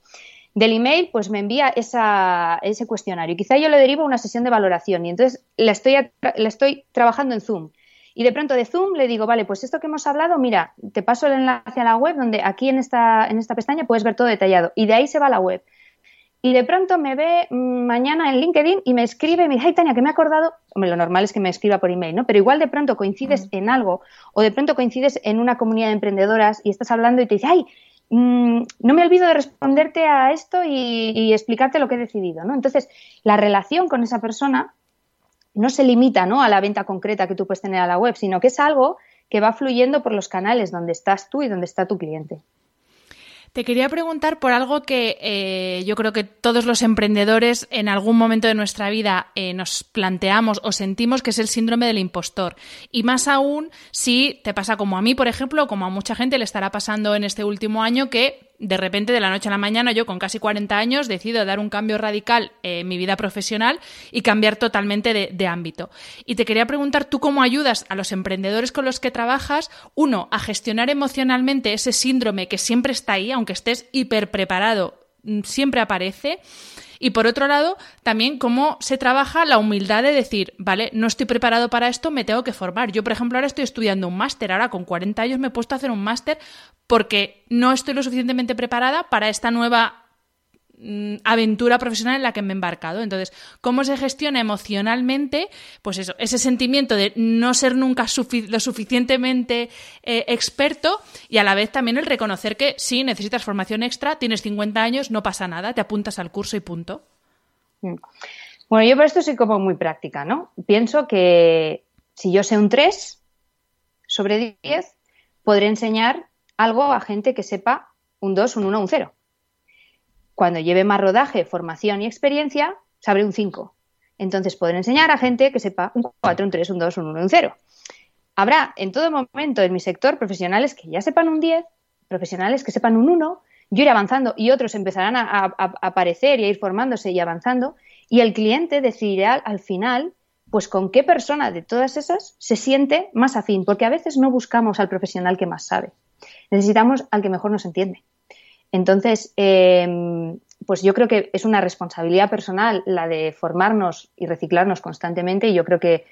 Del email, pues me envía ese cuestionario. Quizá yo le derivo una sesión de valoración y entonces la estoy, la estoy trabajando en Zoom. Y de pronto de Zoom le digo, vale, pues esto que hemos hablado, mira, te paso el enlace a la web donde aquí en esta, en esta pestaña puedes ver todo detallado. Y de ahí se va a la web y de pronto me ve mm, mañana en LinkedIn y me escribe y me dice, ay Tania, que me he acordado, hombre, lo normal es que me escriba por email, ¿no? Pero igual de pronto coincides en algo o de pronto coincides en una comunidad de emprendedoras y estás hablando y te dice, ay, mm, no me olvido de responderte a esto y, explicarte lo que he decidido, ¿no? Entonces, la relación con esa persona no se limita, ¿no? A la venta concreta que tú puedes tener a la web, sino que es algo que va fluyendo por los canales donde estás tú y donde está tu cliente. Te quería preguntar por algo que eh, yo creo que todos los emprendedores en algún momento de nuestra vida eh, nos planteamos o sentimos que es el síndrome del impostor. Y más aún si te pasa como a mí, por ejemplo, como a mucha gente le estará pasando en este último año que de repente, de la noche a la mañana, yo con casi 40 años decido dar un cambio radical en mi vida profesional y cambiar totalmente de, ámbito. Y te quería preguntar, ¿tú cómo ayudas a los emprendedores con los que trabajas, uno, a gestionar emocionalmente ese síndrome que siempre está ahí, aunque estés hiper preparado, mm, siempre aparece? Y por otro lado, también cómo se trabaja la humildad de decir, vale, no estoy preparado para esto, me tengo que formar. Yo, por ejemplo, ahora estoy estudiando un máster, ahora con 40 años me he puesto a hacer un máster porque no estoy lo suficientemente preparada para esta nueva aventura profesional en la que me he embarcado. Entonces, ¿cómo se gestiona emocionalmente? Pues eso, ese sentimiento de no ser nunca lo suficientemente eh, experto y a la vez también el reconocer que sí, necesitas formación extra, tienes 50 años, no pasa nada, te apuntas al curso y punto. Mm. Bueno, yo por esto soy como muy práctica, ¿no? Pienso que si yo sé un 3 sobre 10, podré enseñar algo a gente que sepa un 2, un 1, un 0. Cuando lleve más rodaje, formación y experiencia, sabré un 5. Entonces podré enseñar a gente que sepa un 4, un 3, un 2, un 1, un 0. Habrá en todo momento en mi sector profesionales que ya sepan un 10, profesionales que sepan un 1, yo iré avanzando y otros empezarán a, aparecer y a ir formándose y avanzando y el cliente decidirá al final pues con qué persona de todas esas se siente más afín, porque a veces no buscamos al profesional que más sabe necesitamos al que mejor nos entiende. Entonces, em, pues yo creo que es una responsabilidad personal la de formarnos y reciclarnos constantemente. Y yo creo que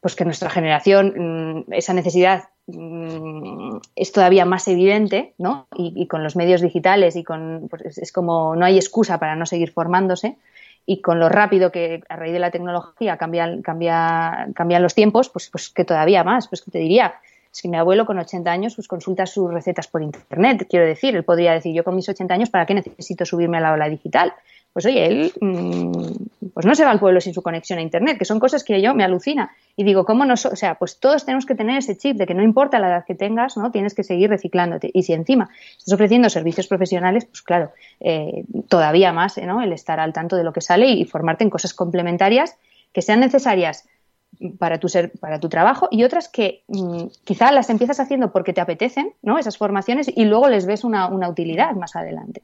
pues que nuestra generación mm, esa necesidad mm, es todavía más evidente, ¿no? Y, con los medios digitales y con pues es como no hay excusa para no seguir formándose. Y con lo rápido que a raíz de la tecnología cambian, cambia, cambian los tiempos, pues, pues que todavía más, pues que te diría, si mi abuelo con 80 años pues consulta sus recetas por internet, quiero decir, él podría decir, yo con mis 80 años, ¿para qué necesito subirme a la ola digital? Pues oye, él mm, pues no se va al pueblo sin su conexión a internet, que son cosas que yo me alucina. Y digo, ¿cómo no? o sea, pues todos tenemos que tener ese chip de que no importa la edad que tengas, ¿no? Tienes que seguir reciclándote. Y si encima estás ofreciendo servicios profesionales, pues claro, eh, todavía más, ¿no? El estar al tanto de lo que sale y formarte en cosas complementarias que sean necesarias para tu, ser, para tu trabajo y otras que mm, quizá las empiezas haciendo porque te apetecen, ¿no? Esas formaciones y luego les ves una, una utilidad más adelante.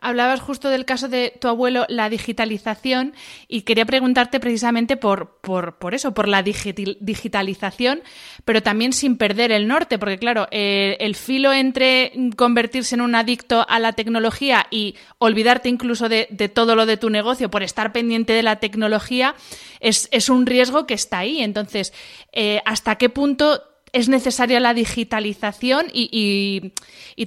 Hablabas justo del caso de tu abuelo, la digitalización, y quería preguntarte precisamente por, por, eso, por la digitalización, pero también sin perder el norte, porque claro, eh, el filo entre convertirse en un adicto a la tecnología y olvidarte incluso de, todo lo de tu negocio por estar pendiente de la tecnología es, un riesgo que está ahí. Entonces, eh, ¿hasta qué punto es necesaria la digitalización y,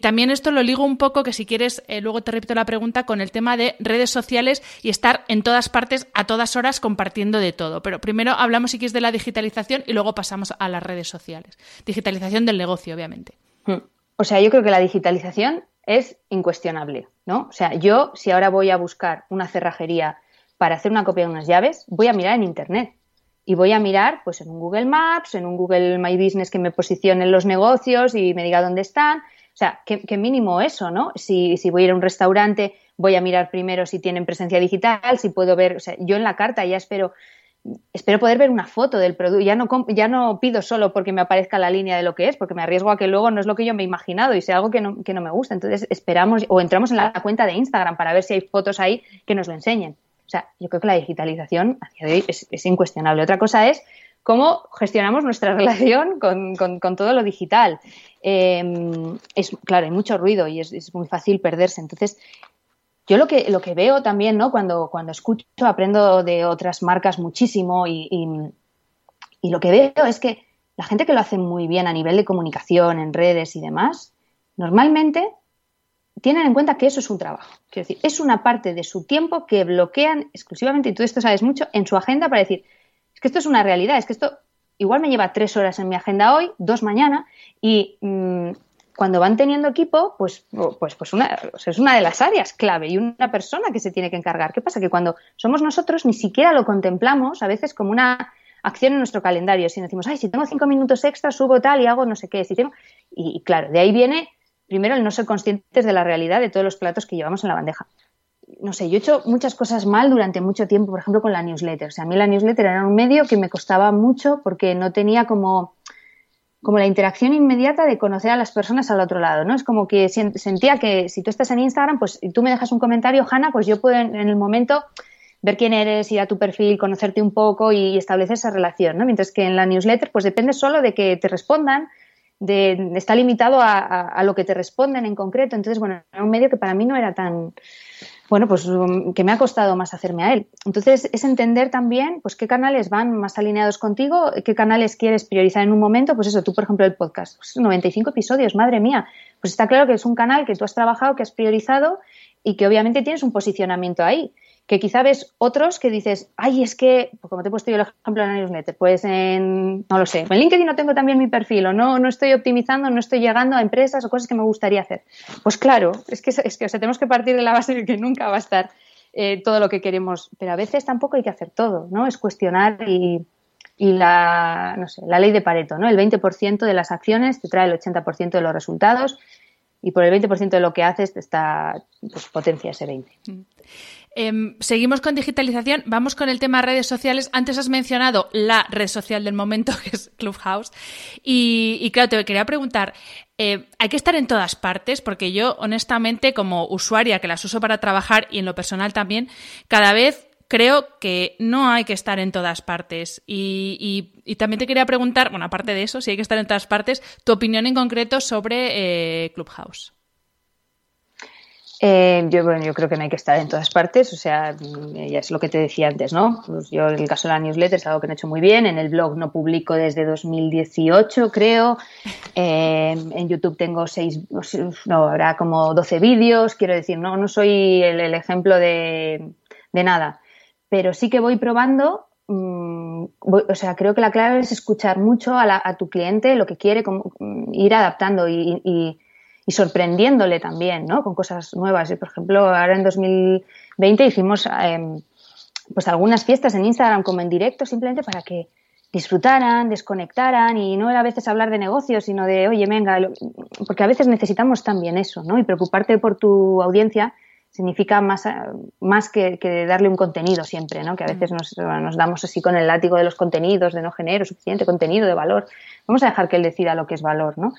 también esto lo ligo un poco, que si quieres, eh, luego te repito la pregunta, con el tema de redes sociales y estar en todas partes, a todas horas, compartiendo de todo. Pero primero hablamos, si quieres, de la digitalización y luego pasamos a las redes sociales. Digitalización del negocio, obviamente. Hmm. O sea, yo creo que la digitalización es incuestionable, ¿no? O sea, yo si ahora voy a buscar una cerrajería para hacer una copia de unas llaves, voy a mirar en Internet y voy a mirar pues en un Google Maps, en un Google My Business que me posicione los negocios y me diga dónde están. O sea, qué, mínimo eso, ¿no? Si, si, voy a ir a un restaurante, voy a mirar primero si tienen presencia digital, si puedo ver, o sea, yo en la carta ya espero, espero poder ver una foto del producto. Ya no, ya no pido solo porque me aparezca la línea de lo que es, porque me arriesgo a que luego no es lo que yo me he imaginado y sea algo que no, que no me gusta. Entonces esperamos o entramos en la cuenta de Instagram para ver si hay fotos ahí que nos lo enseñen. O sea, yo creo que la digitalización es, incuestionable. Otra cosa es cómo gestionamos nuestra (laughs) relación con, todo lo digital. Em, es, claro, hay mucho ruido y es, muy fácil perderse. Entonces, yo lo que, lo que veo también, ¿no? Cuando, cuando escucho, aprendo de otras marcas muchísimo y, y, lo que veo es que la gente que lo hace muy bien a nivel de comunicación, en redes y demás, normalmente tienen en cuenta que eso es un trabajo. Quiero es una parte de su tiempo que bloquean exclusivamente, y tú esto sabes mucho, en su agenda para decir, es que esto es una realidad, es que esto igual me lleva tres horas en mi agenda hoy, dos mañana, y mm, cuando van teniendo equipo, pues, pues, pues es una de las áreas clave y una persona que se tiene que encargar. ¿Qué pasa? Que cuando somos nosotros ni siquiera lo contemplamos a veces como una acción en nuestro calendario. Si decimos, ay, si tengo cinco minutos extra, subo tal y hago no sé qué. Si tengo... y claro, de ahí viene primero el no ser conscientes de la realidad de todos los platos que llevamos en la bandeja. No sé, yo he hecho muchas cosas mal durante mucho tiempo, por ejemplo, con la newsletter. O sea, a mí la newsletter era un medio que me costaba mucho porque no tenía como, como la interacción inmediata de conocer a las personas al otro lado, ¿no? Es como que sentía que si tú estás en Instagram, pues y tú me dejas un comentario, Hanna, pues yo puedo en, el momento ver quién eres, ir a tu perfil, conocerte un poco y establecer esa relación, ¿no? Mientras que en la newsletter, pues depende solo de que te respondan, está limitado a, lo que te responden en concreto. Entonces, bueno, era un medio que para mí no era tan, bueno, pues um, que me ha costado más hacerme a él. Entonces, es entender también, pues, qué canales van más alineados contigo, qué canales quieres priorizar en un momento. Pues eso, tú, por ejemplo, el podcast, 95 pues, episodios, madre mía. Pues está claro que es un canal que tú has trabajado, que has priorizado y que obviamente tienes un posicionamiento ahí que quizá ves otros que dices, ay, es que, pues como te he puesto yo el ejemplo en la newsletter, pues en, no lo sé, en LinkedIn no tengo también mi perfil o no, no estoy optimizando, no estoy llegando a empresas o cosas que me gustaría hacer. Pues claro, es que, es que o sea, tenemos que partir de la base de que nunca va a estar eh, todo lo que queremos, pero a veces tampoco hay que hacer todo, ¿no? Es cuestionar y, y la, no sé, la ley de Pareto, ¿no? El 20% de las acciones te trae el 80% de los resultados y por el 20% de lo que haces te está, pues potencia ese 20%. Em, seguimos con digitalización, vamos con el tema redes sociales. Antes has mencionado la red social del momento, (laughs) que es Clubhouse. Y, claro, te quería preguntar, eh, ¿hay que estar en todas partes? Porque yo, honestamente, como usuaria que las uso para trabajar y en lo personal también, cada vez creo que no hay que estar en todas partes. Y, también te quería preguntar, bueno, aparte de eso, si hay que estar en todas partes, tu opinión en concreto sobre eh, Clubhouse. Eh, yo, bueno, yo creo que no hay que estar en todas partes, o sea, mm, ya es lo que te decía antes, ¿no? Pues yo en el caso de la newsletter es algo que no he hecho muy bien, en el blog no publico desde 2018, creo, eh, en YouTube tengo seis, no, habrá como 12 vídeos, quiero decir, no, no soy el, ejemplo de, nada, pero sí que voy probando mm, o sea, creo que la clave es escuchar mucho a, tu cliente, lo que quiere, mm, ir adaptando y sorprendiéndole también, ¿no? Con cosas nuevas. Y, por ejemplo, ahora en 2020 hicimos em, pues algunas fiestas en Instagram como en directo simplemente para que disfrutaran, desconectaran y no era a veces hablar de negocios, sino de, oye, venga, porque a veces necesitamos también eso, ¿no? Y preocuparte por tu audiencia, significa más, más que, darle un contenido siempre, ¿no? Que a veces nos, nos, damos así con el látigo de los contenidos, de no genero suficiente contenido de valor. Vamos a dejar que él decida lo que es valor, ¿no?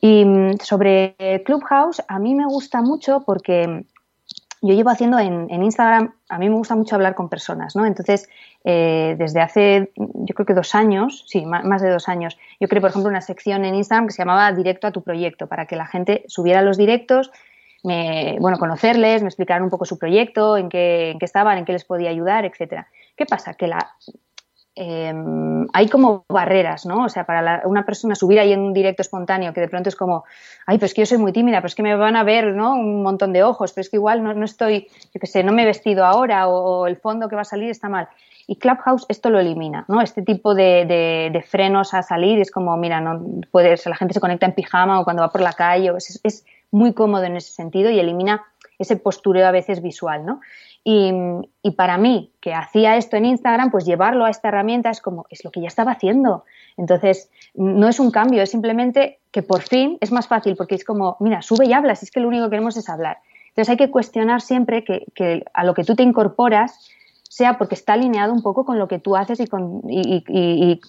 Y mm, sobre Clubhouse, a mí me gusta mucho porque yo llevo haciendo en, Instagram, a mí me gusta mucho hablar con personas, ¿no? Entonces, eh, desde hace, yo creo que dos años, sí, más, de dos años, yo creé, por ejemplo, una sección en Instagram que se llamaba Directo a tu proyecto, para que la gente subiera los directos, me, bueno, conocerles, me explicaran un poco su proyecto, en qué, en qué estaban, en qué les podía ayudar, etcétera. ¿Qué pasa? Que la, Em, hay como barreras, ¿no? O sea, para una persona subir ahí en un directo espontáneo que de pronto es como, ay, pues que yo soy muy tímida, pero es que me van a ver, ¿no? Un montón de ojos, pero es que igual no, estoy, yo qué sé, no me he vestido ahora o, el fondo que va a salir está mal. Y Clubhouse esto lo elimina, ¿no? Este tipo de, frenos a salir es como, mira, no puedes, la gente se conecta en pijama o cuando va por la calle, es, es muy cómodo en ese sentido y elimina ese postureo a veces visual, ¿no? Y, para mí, que hacía esto en Instagram, pues llevarlo a esta herramienta es como, es lo que ya estaba haciendo. Entonces, no es un cambio, es simplemente que por fin es más fácil, porque es como, mira, sube y habla, si es que lo único que queremos es hablar. Entonces hay que cuestionar siempre que, a lo que tú te incorporas sea porque está alineado un poco con lo que tú haces y, con, y,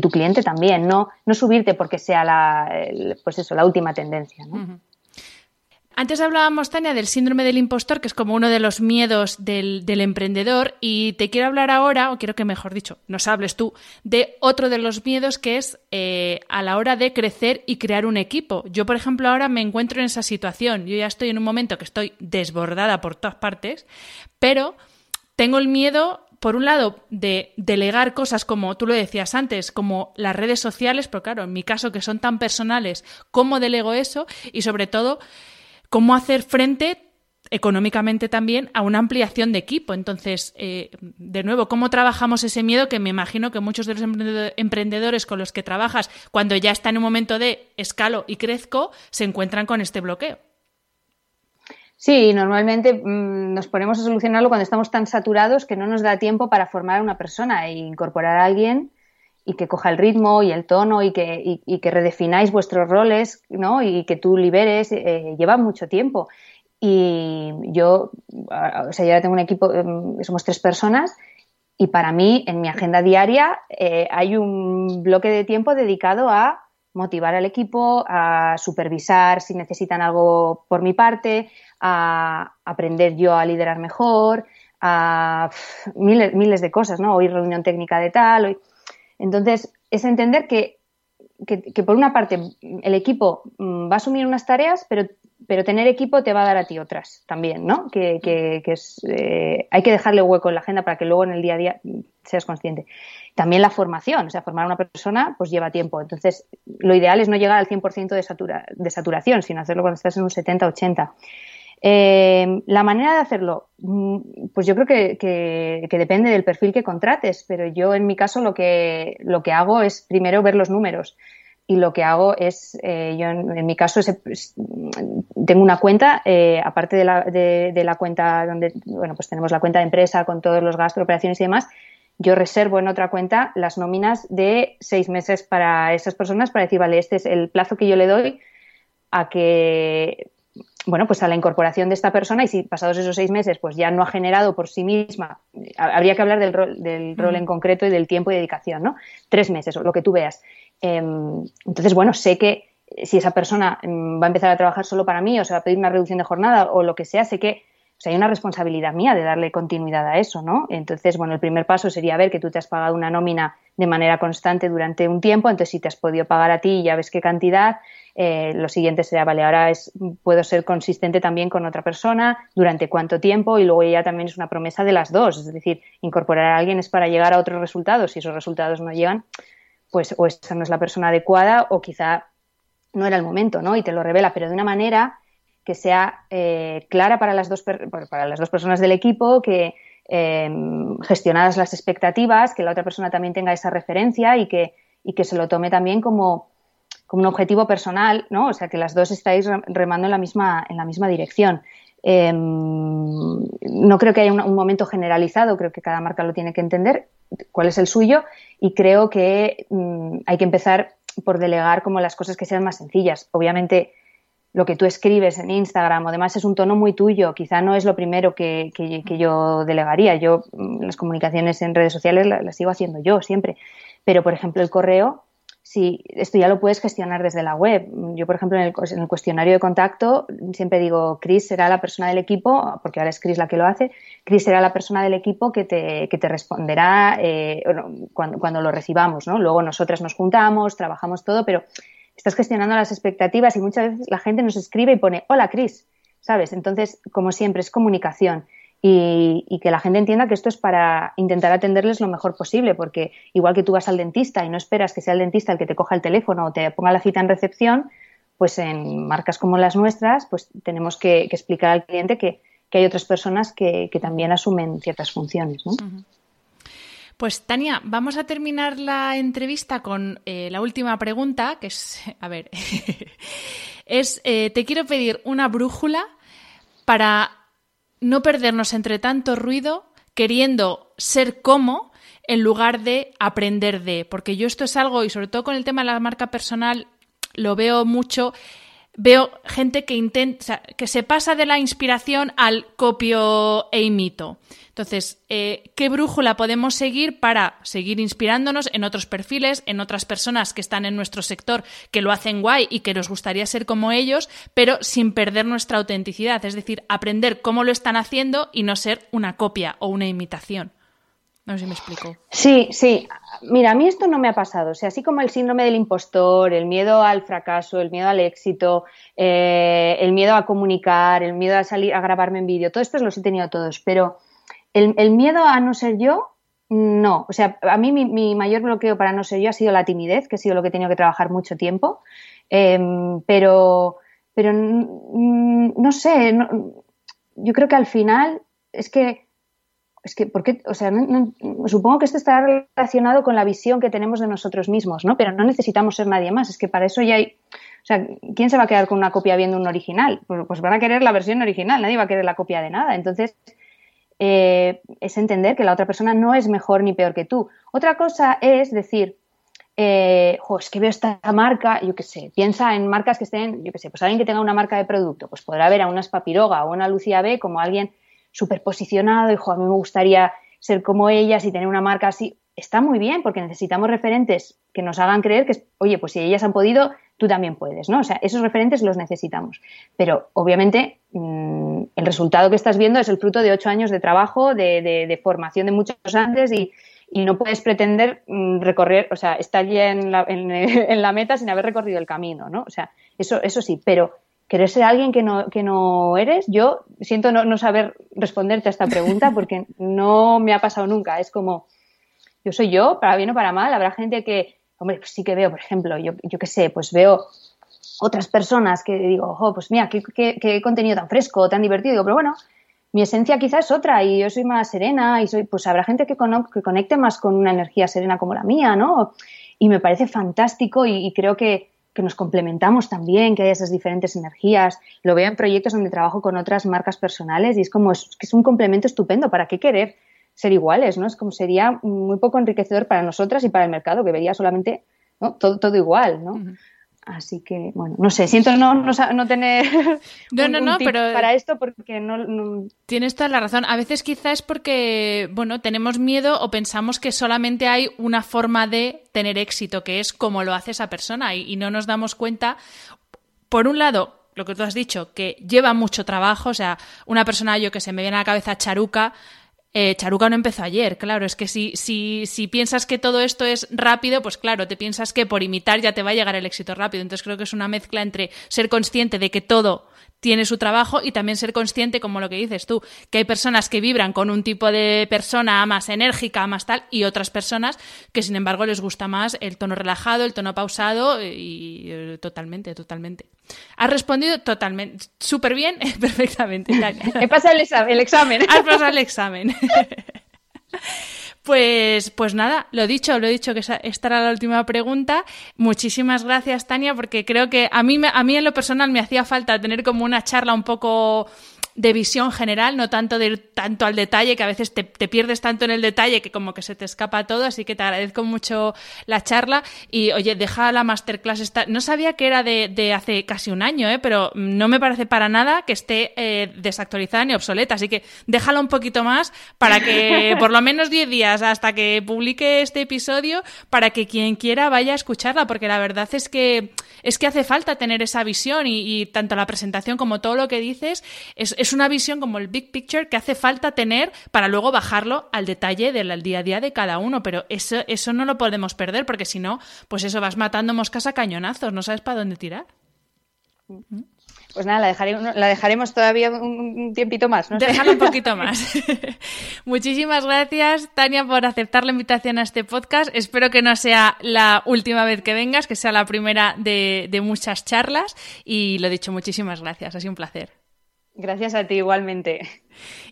tu cliente también, no, no subirte porque sea la, pues eso, la última tendencia. ¿no? Antes hablábamos, Tania, del síndrome del impostor, que es como uno de los miedos del, emprendedor, y te quiero hablar ahora, o quiero que mejor dicho, nos hables tú, de otro de los miedos que es eh, a la hora de crecer y crear un equipo. Yo, por ejemplo, ahora me encuentro en esa situación. Yo ya estoy en un momento que estoy desbordada por todas partes, pero tengo el miedo por un lado, de delegar cosas como tú lo decías antes, como las redes sociales, pero claro, en mi caso que son tan personales, ¿cómo delego eso? Y sobre todo, cómo hacer frente económicamente también a una ampliación de equipo. Entonces, eh, de nuevo, ¿cómo trabajamos ese miedo que me imagino que muchos de los emprendedores con los que trabajas, cuando ya está en un momento de escalo y crezco, se encuentran con este bloqueo? Sí, normalmente mm, nos ponemos a solucionarlo cuando estamos tan saturados que no nos da tiempo para formar a una persona e incorporar a alguien y que coja el ritmo y el tono y que, y, que redefináis vuestros roles, ¿no? Y que tú liberes, eh, lleva mucho tiempo. Y yo, o sea, ya tengo un equipo, em, somos tres personas y para mí, en mi agenda diaria, eh, hay un bloque de tiempo dedicado a motivar al equipo, a supervisar si necesitan algo por mi parte, a aprender yo a liderar mejor, a miles, miles de cosas, ¿no? Hoy reunión técnica de tal, hoy entonces, es entender que, por una parte el equipo mm, va a asumir unas tareas, pero, pero tener equipo te va a dar a ti otras también, ¿no? Que, es, eh, hay que dejarle hueco en la agenda para que luego en el día a día seas consciente. También la formación, o sea, formar a una persona pues lleva tiempo. Entonces, lo ideal es no llegar al 100% de, de saturación, sino hacerlo cuando estás en un 70-80%. Eh, la manera de hacerlo, mm, pues yo creo que, depende del perfil que contrates, pero yo en mi caso lo que, lo que hago es primero ver los números y lo que hago es, eh, yo en, mi caso tengo una cuenta, eh, aparte de la, de, la cuenta donde, bueno, pues tenemos la cuenta de empresa con todos los gastos, operaciones y demás, yo reservo en otra cuenta las nóminas de seis meses para esas personas para decir, vale, este es el plazo que yo le doy a que bueno, pues a la incorporación de esta persona y si pasados esos seis meses pues ya no ha generado por sí misma, habría que hablar del rol, del rol en concreto y del tiempo y dedicación, ¿no? Tres meses o lo que tú veas. Em, entonces, bueno, sé que si esa persona em, va a empezar a trabajar solo para mí o se va a pedir una reducción de jornada o lo que sea, sé que o sea, hay una responsabilidad mía de darle continuidad a eso, ¿no? Entonces, bueno, el primer paso sería ver que tú te has pagado una nómina de manera constante durante un tiempo, entonces si te has podido pagar a ti ya ves qué cantidad, eh, lo siguiente sería, vale, ahora es, puedo ser consistente también con otra persona, durante cuánto tiempo, y luego ya también es una promesa de las dos, es decir, incorporar a alguien es para llegar a otros resultados, si esos resultados no llegan, pues o esa no es la persona adecuada o quizá no era el momento, ¿no? Y te lo revela, pero de una manera que sea eh, clara para las, dos para las dos personas del equipo, que eh, gestionadas las expectativas, que la otra persona también tenga esa referencia y que, y que se lo tome también como como un objetivo personal, ¿no? O sea, que las dos estáis remando en la misma, en la misma dirección. Em, no creo que haya un, momento generalizado, creo que cada marca lo tiene que entender, cuál es el suyo, y creo que mm, hay que empezar por delegar como las cosas que sean más sencillas. Obviamente, lo que tú escribes en Instagram o demás es un tono muy tuyo, quizá no es lo primero que, yo delegaría. Yo mm, las comunicaciones en redes sociales las, sigo haciendo yo siempre, pero por ejemplo el correo, sí, esto ya lo puedes gestionar desde la web. Yo, por ejemplo, en el, cuestionario de contacto siempre digo, Chris será la persona del equipo, porque ahora es Chris la que lo hace, Chris será la persona del equipo que te, que te responderá eh, cuando, cuando lo recibamos, ¿no? Luego nosotras nos juntamos, trabajamos todo, pero estás gestionando las expectativas y muchas veces la gente nos escribe y pone, hola Cris, ¿sabes? Entonces, como siempre, es comunicación. Y, que la gente entienda que esto es para intentar atenderles lo mejor posible, porque igual que tú vas al dentista y no esperas que sea el dentista el que te coja el teléfono o te ponga la cita en recepción, pues en marcas como las nuestras, pues tenemos que, explicar al cliente que, hay otras personas que, también asumen ciertas funciones. ¿no? Pues Tania, vamos a terminar la entrevista con eh, la última pregunta, que es, a ver, (laughs) es, eh, te quiero pedir una brújula para no perdernos entre tanto ruido queriendo ser como en lugar de aprender de, porque yo esto es algo, y sobre todo con el tema de la marca personal, lo veo mucho veo gente que intenta, que se pasa de la inspiración al copio e imito. Entonces, eh, ¿qué brújula podemos seguir para seguir inspirándonos en otros perfiles, en otras personas que están en nuestro sector, que lo hacen guay y que nos gustaría ser como ellos, pero sin perder nuestra autenticidad? Es decir, aprender cómo lo están haciendo y no ser una copia o una imitación. No sé si me explico. Sí, sí. Mira, a mí esto no me ha pasado. O sea, así como el síndrome del impostor, el miedo al fracaso, el miedo al éxito, eh, el miedo a comunicar, el miedo a salir a grabarme en vídeo, todo esto los he tenido todos. Pero el, miedo a no ser yo, no. O sea, a mí mi, mayor bloqueo para no ser yo ha sido la timidez, que ha sido lo que he tenido que trabajar mucho tiempo. Em, pero, pero no sé, yo creo que al final es que es que, porque, o sea, supongo que esto está relacionado con la visión que tenemos de nosotros mismos, ¿no? Pero no necesitamos ser nadie más, es que para eso ya hay, o sea, ¿quién se va a quedar con una copia viendo un original? Pues, pues van a querer la versión original, nadie va a querer la copia de nada. Entonces, eh, es entender que la otra persona no es mejor ni peor que tú. Otra cosa es decir, eh, es que veo esta marca, yo qué sé, piensa en marcas que estén, yo qué sé, pues alguien que tenga una marca de producto, pues podrá ver a una Spapiroga o una Lucía B como alguien súper posicionado, hijo, a mí me gustaría ser como ellas y tener una marca así. Está muy bien porque necesitamos referentes que nos hagan creer que, oye, pues si ellas han podido, tú también puedes, ¿no? O sea, esos referentes los necesitamos. Pero obviamente mm, el resultado que estás viendo es el fruto de ocho años de trabajo, de, formación de muchos antes y, no puedes pretender mm, recorrer, o sea, estar ya en la, (laughs) en la, meta sin haber recorrido el camino, ¿no? O sea, eso, eso sí, pero querer ser alguien que no, que no eres, yo siento no, saber responderte a esta pregunta (laughs) porque no me ha pasado nunca. Es como, yo soy yo, para bien o para mal. Habrá gente que, hombre, pues sí que veo, por ejemplo, yo, yo qué sé, pues veo otras personas que digo, oh, pues mira, qué, qué, contenido tan fresco, tan divertido. Digo, pero bueno, mi esencia quizás es otra y yo soy más serena y soy, pues habrá gente que, que conecte más con una energía serena como la mía, ¿no? Y me parece fantástico y creo que, que nos complementamos también, que hay esas diferentes energías. Lo veo en proyectos donde trabajo con otras marcas personales y es como es, es un complemento estupendo. ¿Para qué querer ser iguales? ¿no? Es como sería muy poco enriquecedor para nosotras y para el mercado, que vería solamente todo, todo igual, ¿no? Así que, bueno, no sé, siento no, no, tener (laughs) no, no, no, pero para esto porque no, Tienes toda la razón. A veces quizá es porque, bueno, tenemos miedo o pensamos que solamente hay una forma de tener éxito, que es como lo hace esa persona y, y no nos damos cuenta, por un lado, lo que tú has dicho, que lleva mucho trabajo, o sea, una persona, yo que se me viene a la cabeza Charuca, eh, Charuca no empezó ayer, claro, es que si, si, si piensas que todo esto es rápido, pues claro, te piensas que por imitar ya te va a llegar el éxito rápido. Entonces creo que es una mezcla entre ser consciente de que todo tiene su trabajo y también ser consciente, como lo que dices tú, que hay personas que vibran con un tipo de persona más enérgica, más tal, y otras personas que sin embargo les gusta más el tono relajado, el tono pausado y, eh, totalmente, totalmente. Has respondido totalmente, súper bien, (laughs) perfectamente. He pasado el examen. El examen. Has pasado el examen. (laughs) Pues, pues nada, lo dicho, lo he dicho que esta era la última pregunta. Muchísimas gracias, Tania, porque creo que a mí, a mí en lo personal me hacía falta tener como una charla un poco de visión general, no tanto de ir tanto al detalle, que a veces te, pierdes tanto en el detalle que como que se te escapa todo, así que te agradezco mucho la charla y oye, deja la masterclass esta, no sabía que era de, hace casi un año, ¿eh? pero no me parece para nada que esté eh, desactualizada ni obsoleta, así que déjala un poquito más para que (laughs) por lo menos 10 días hasta que publique este episodio para que quien quiera vaya a escucharla, porque la verdad es que es que hace falta tener esa visión y, tanto la presentación como todo lo que dices es, una visión como el big picture que hace falta tener para luego bajarlo al detalle del día a día de cada uno, pero eso, eso no lo podemos perder porque si no, pues eso vas matando moscas a cañonazos, no sabes para dónde tirar. Pues nada, la dejaremos, la dejaremos todavía un tiempito más. ¿no? un poquito (laughs) más. (laughs) Muchísimas gracias, Tania, por aceptar la invitación a este podcast. Espero que no sea la última vez que vengas, que sea la primera de, de muchas charlas. Y lo dicho, muchísimas gracias. Ha sido un placer. Gracias a ti igualmente.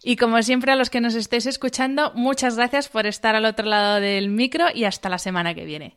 Y como siempre a los que nos estéis escuchando, muchas gracias por estar al otro lado del micro y hasta la semana que viene.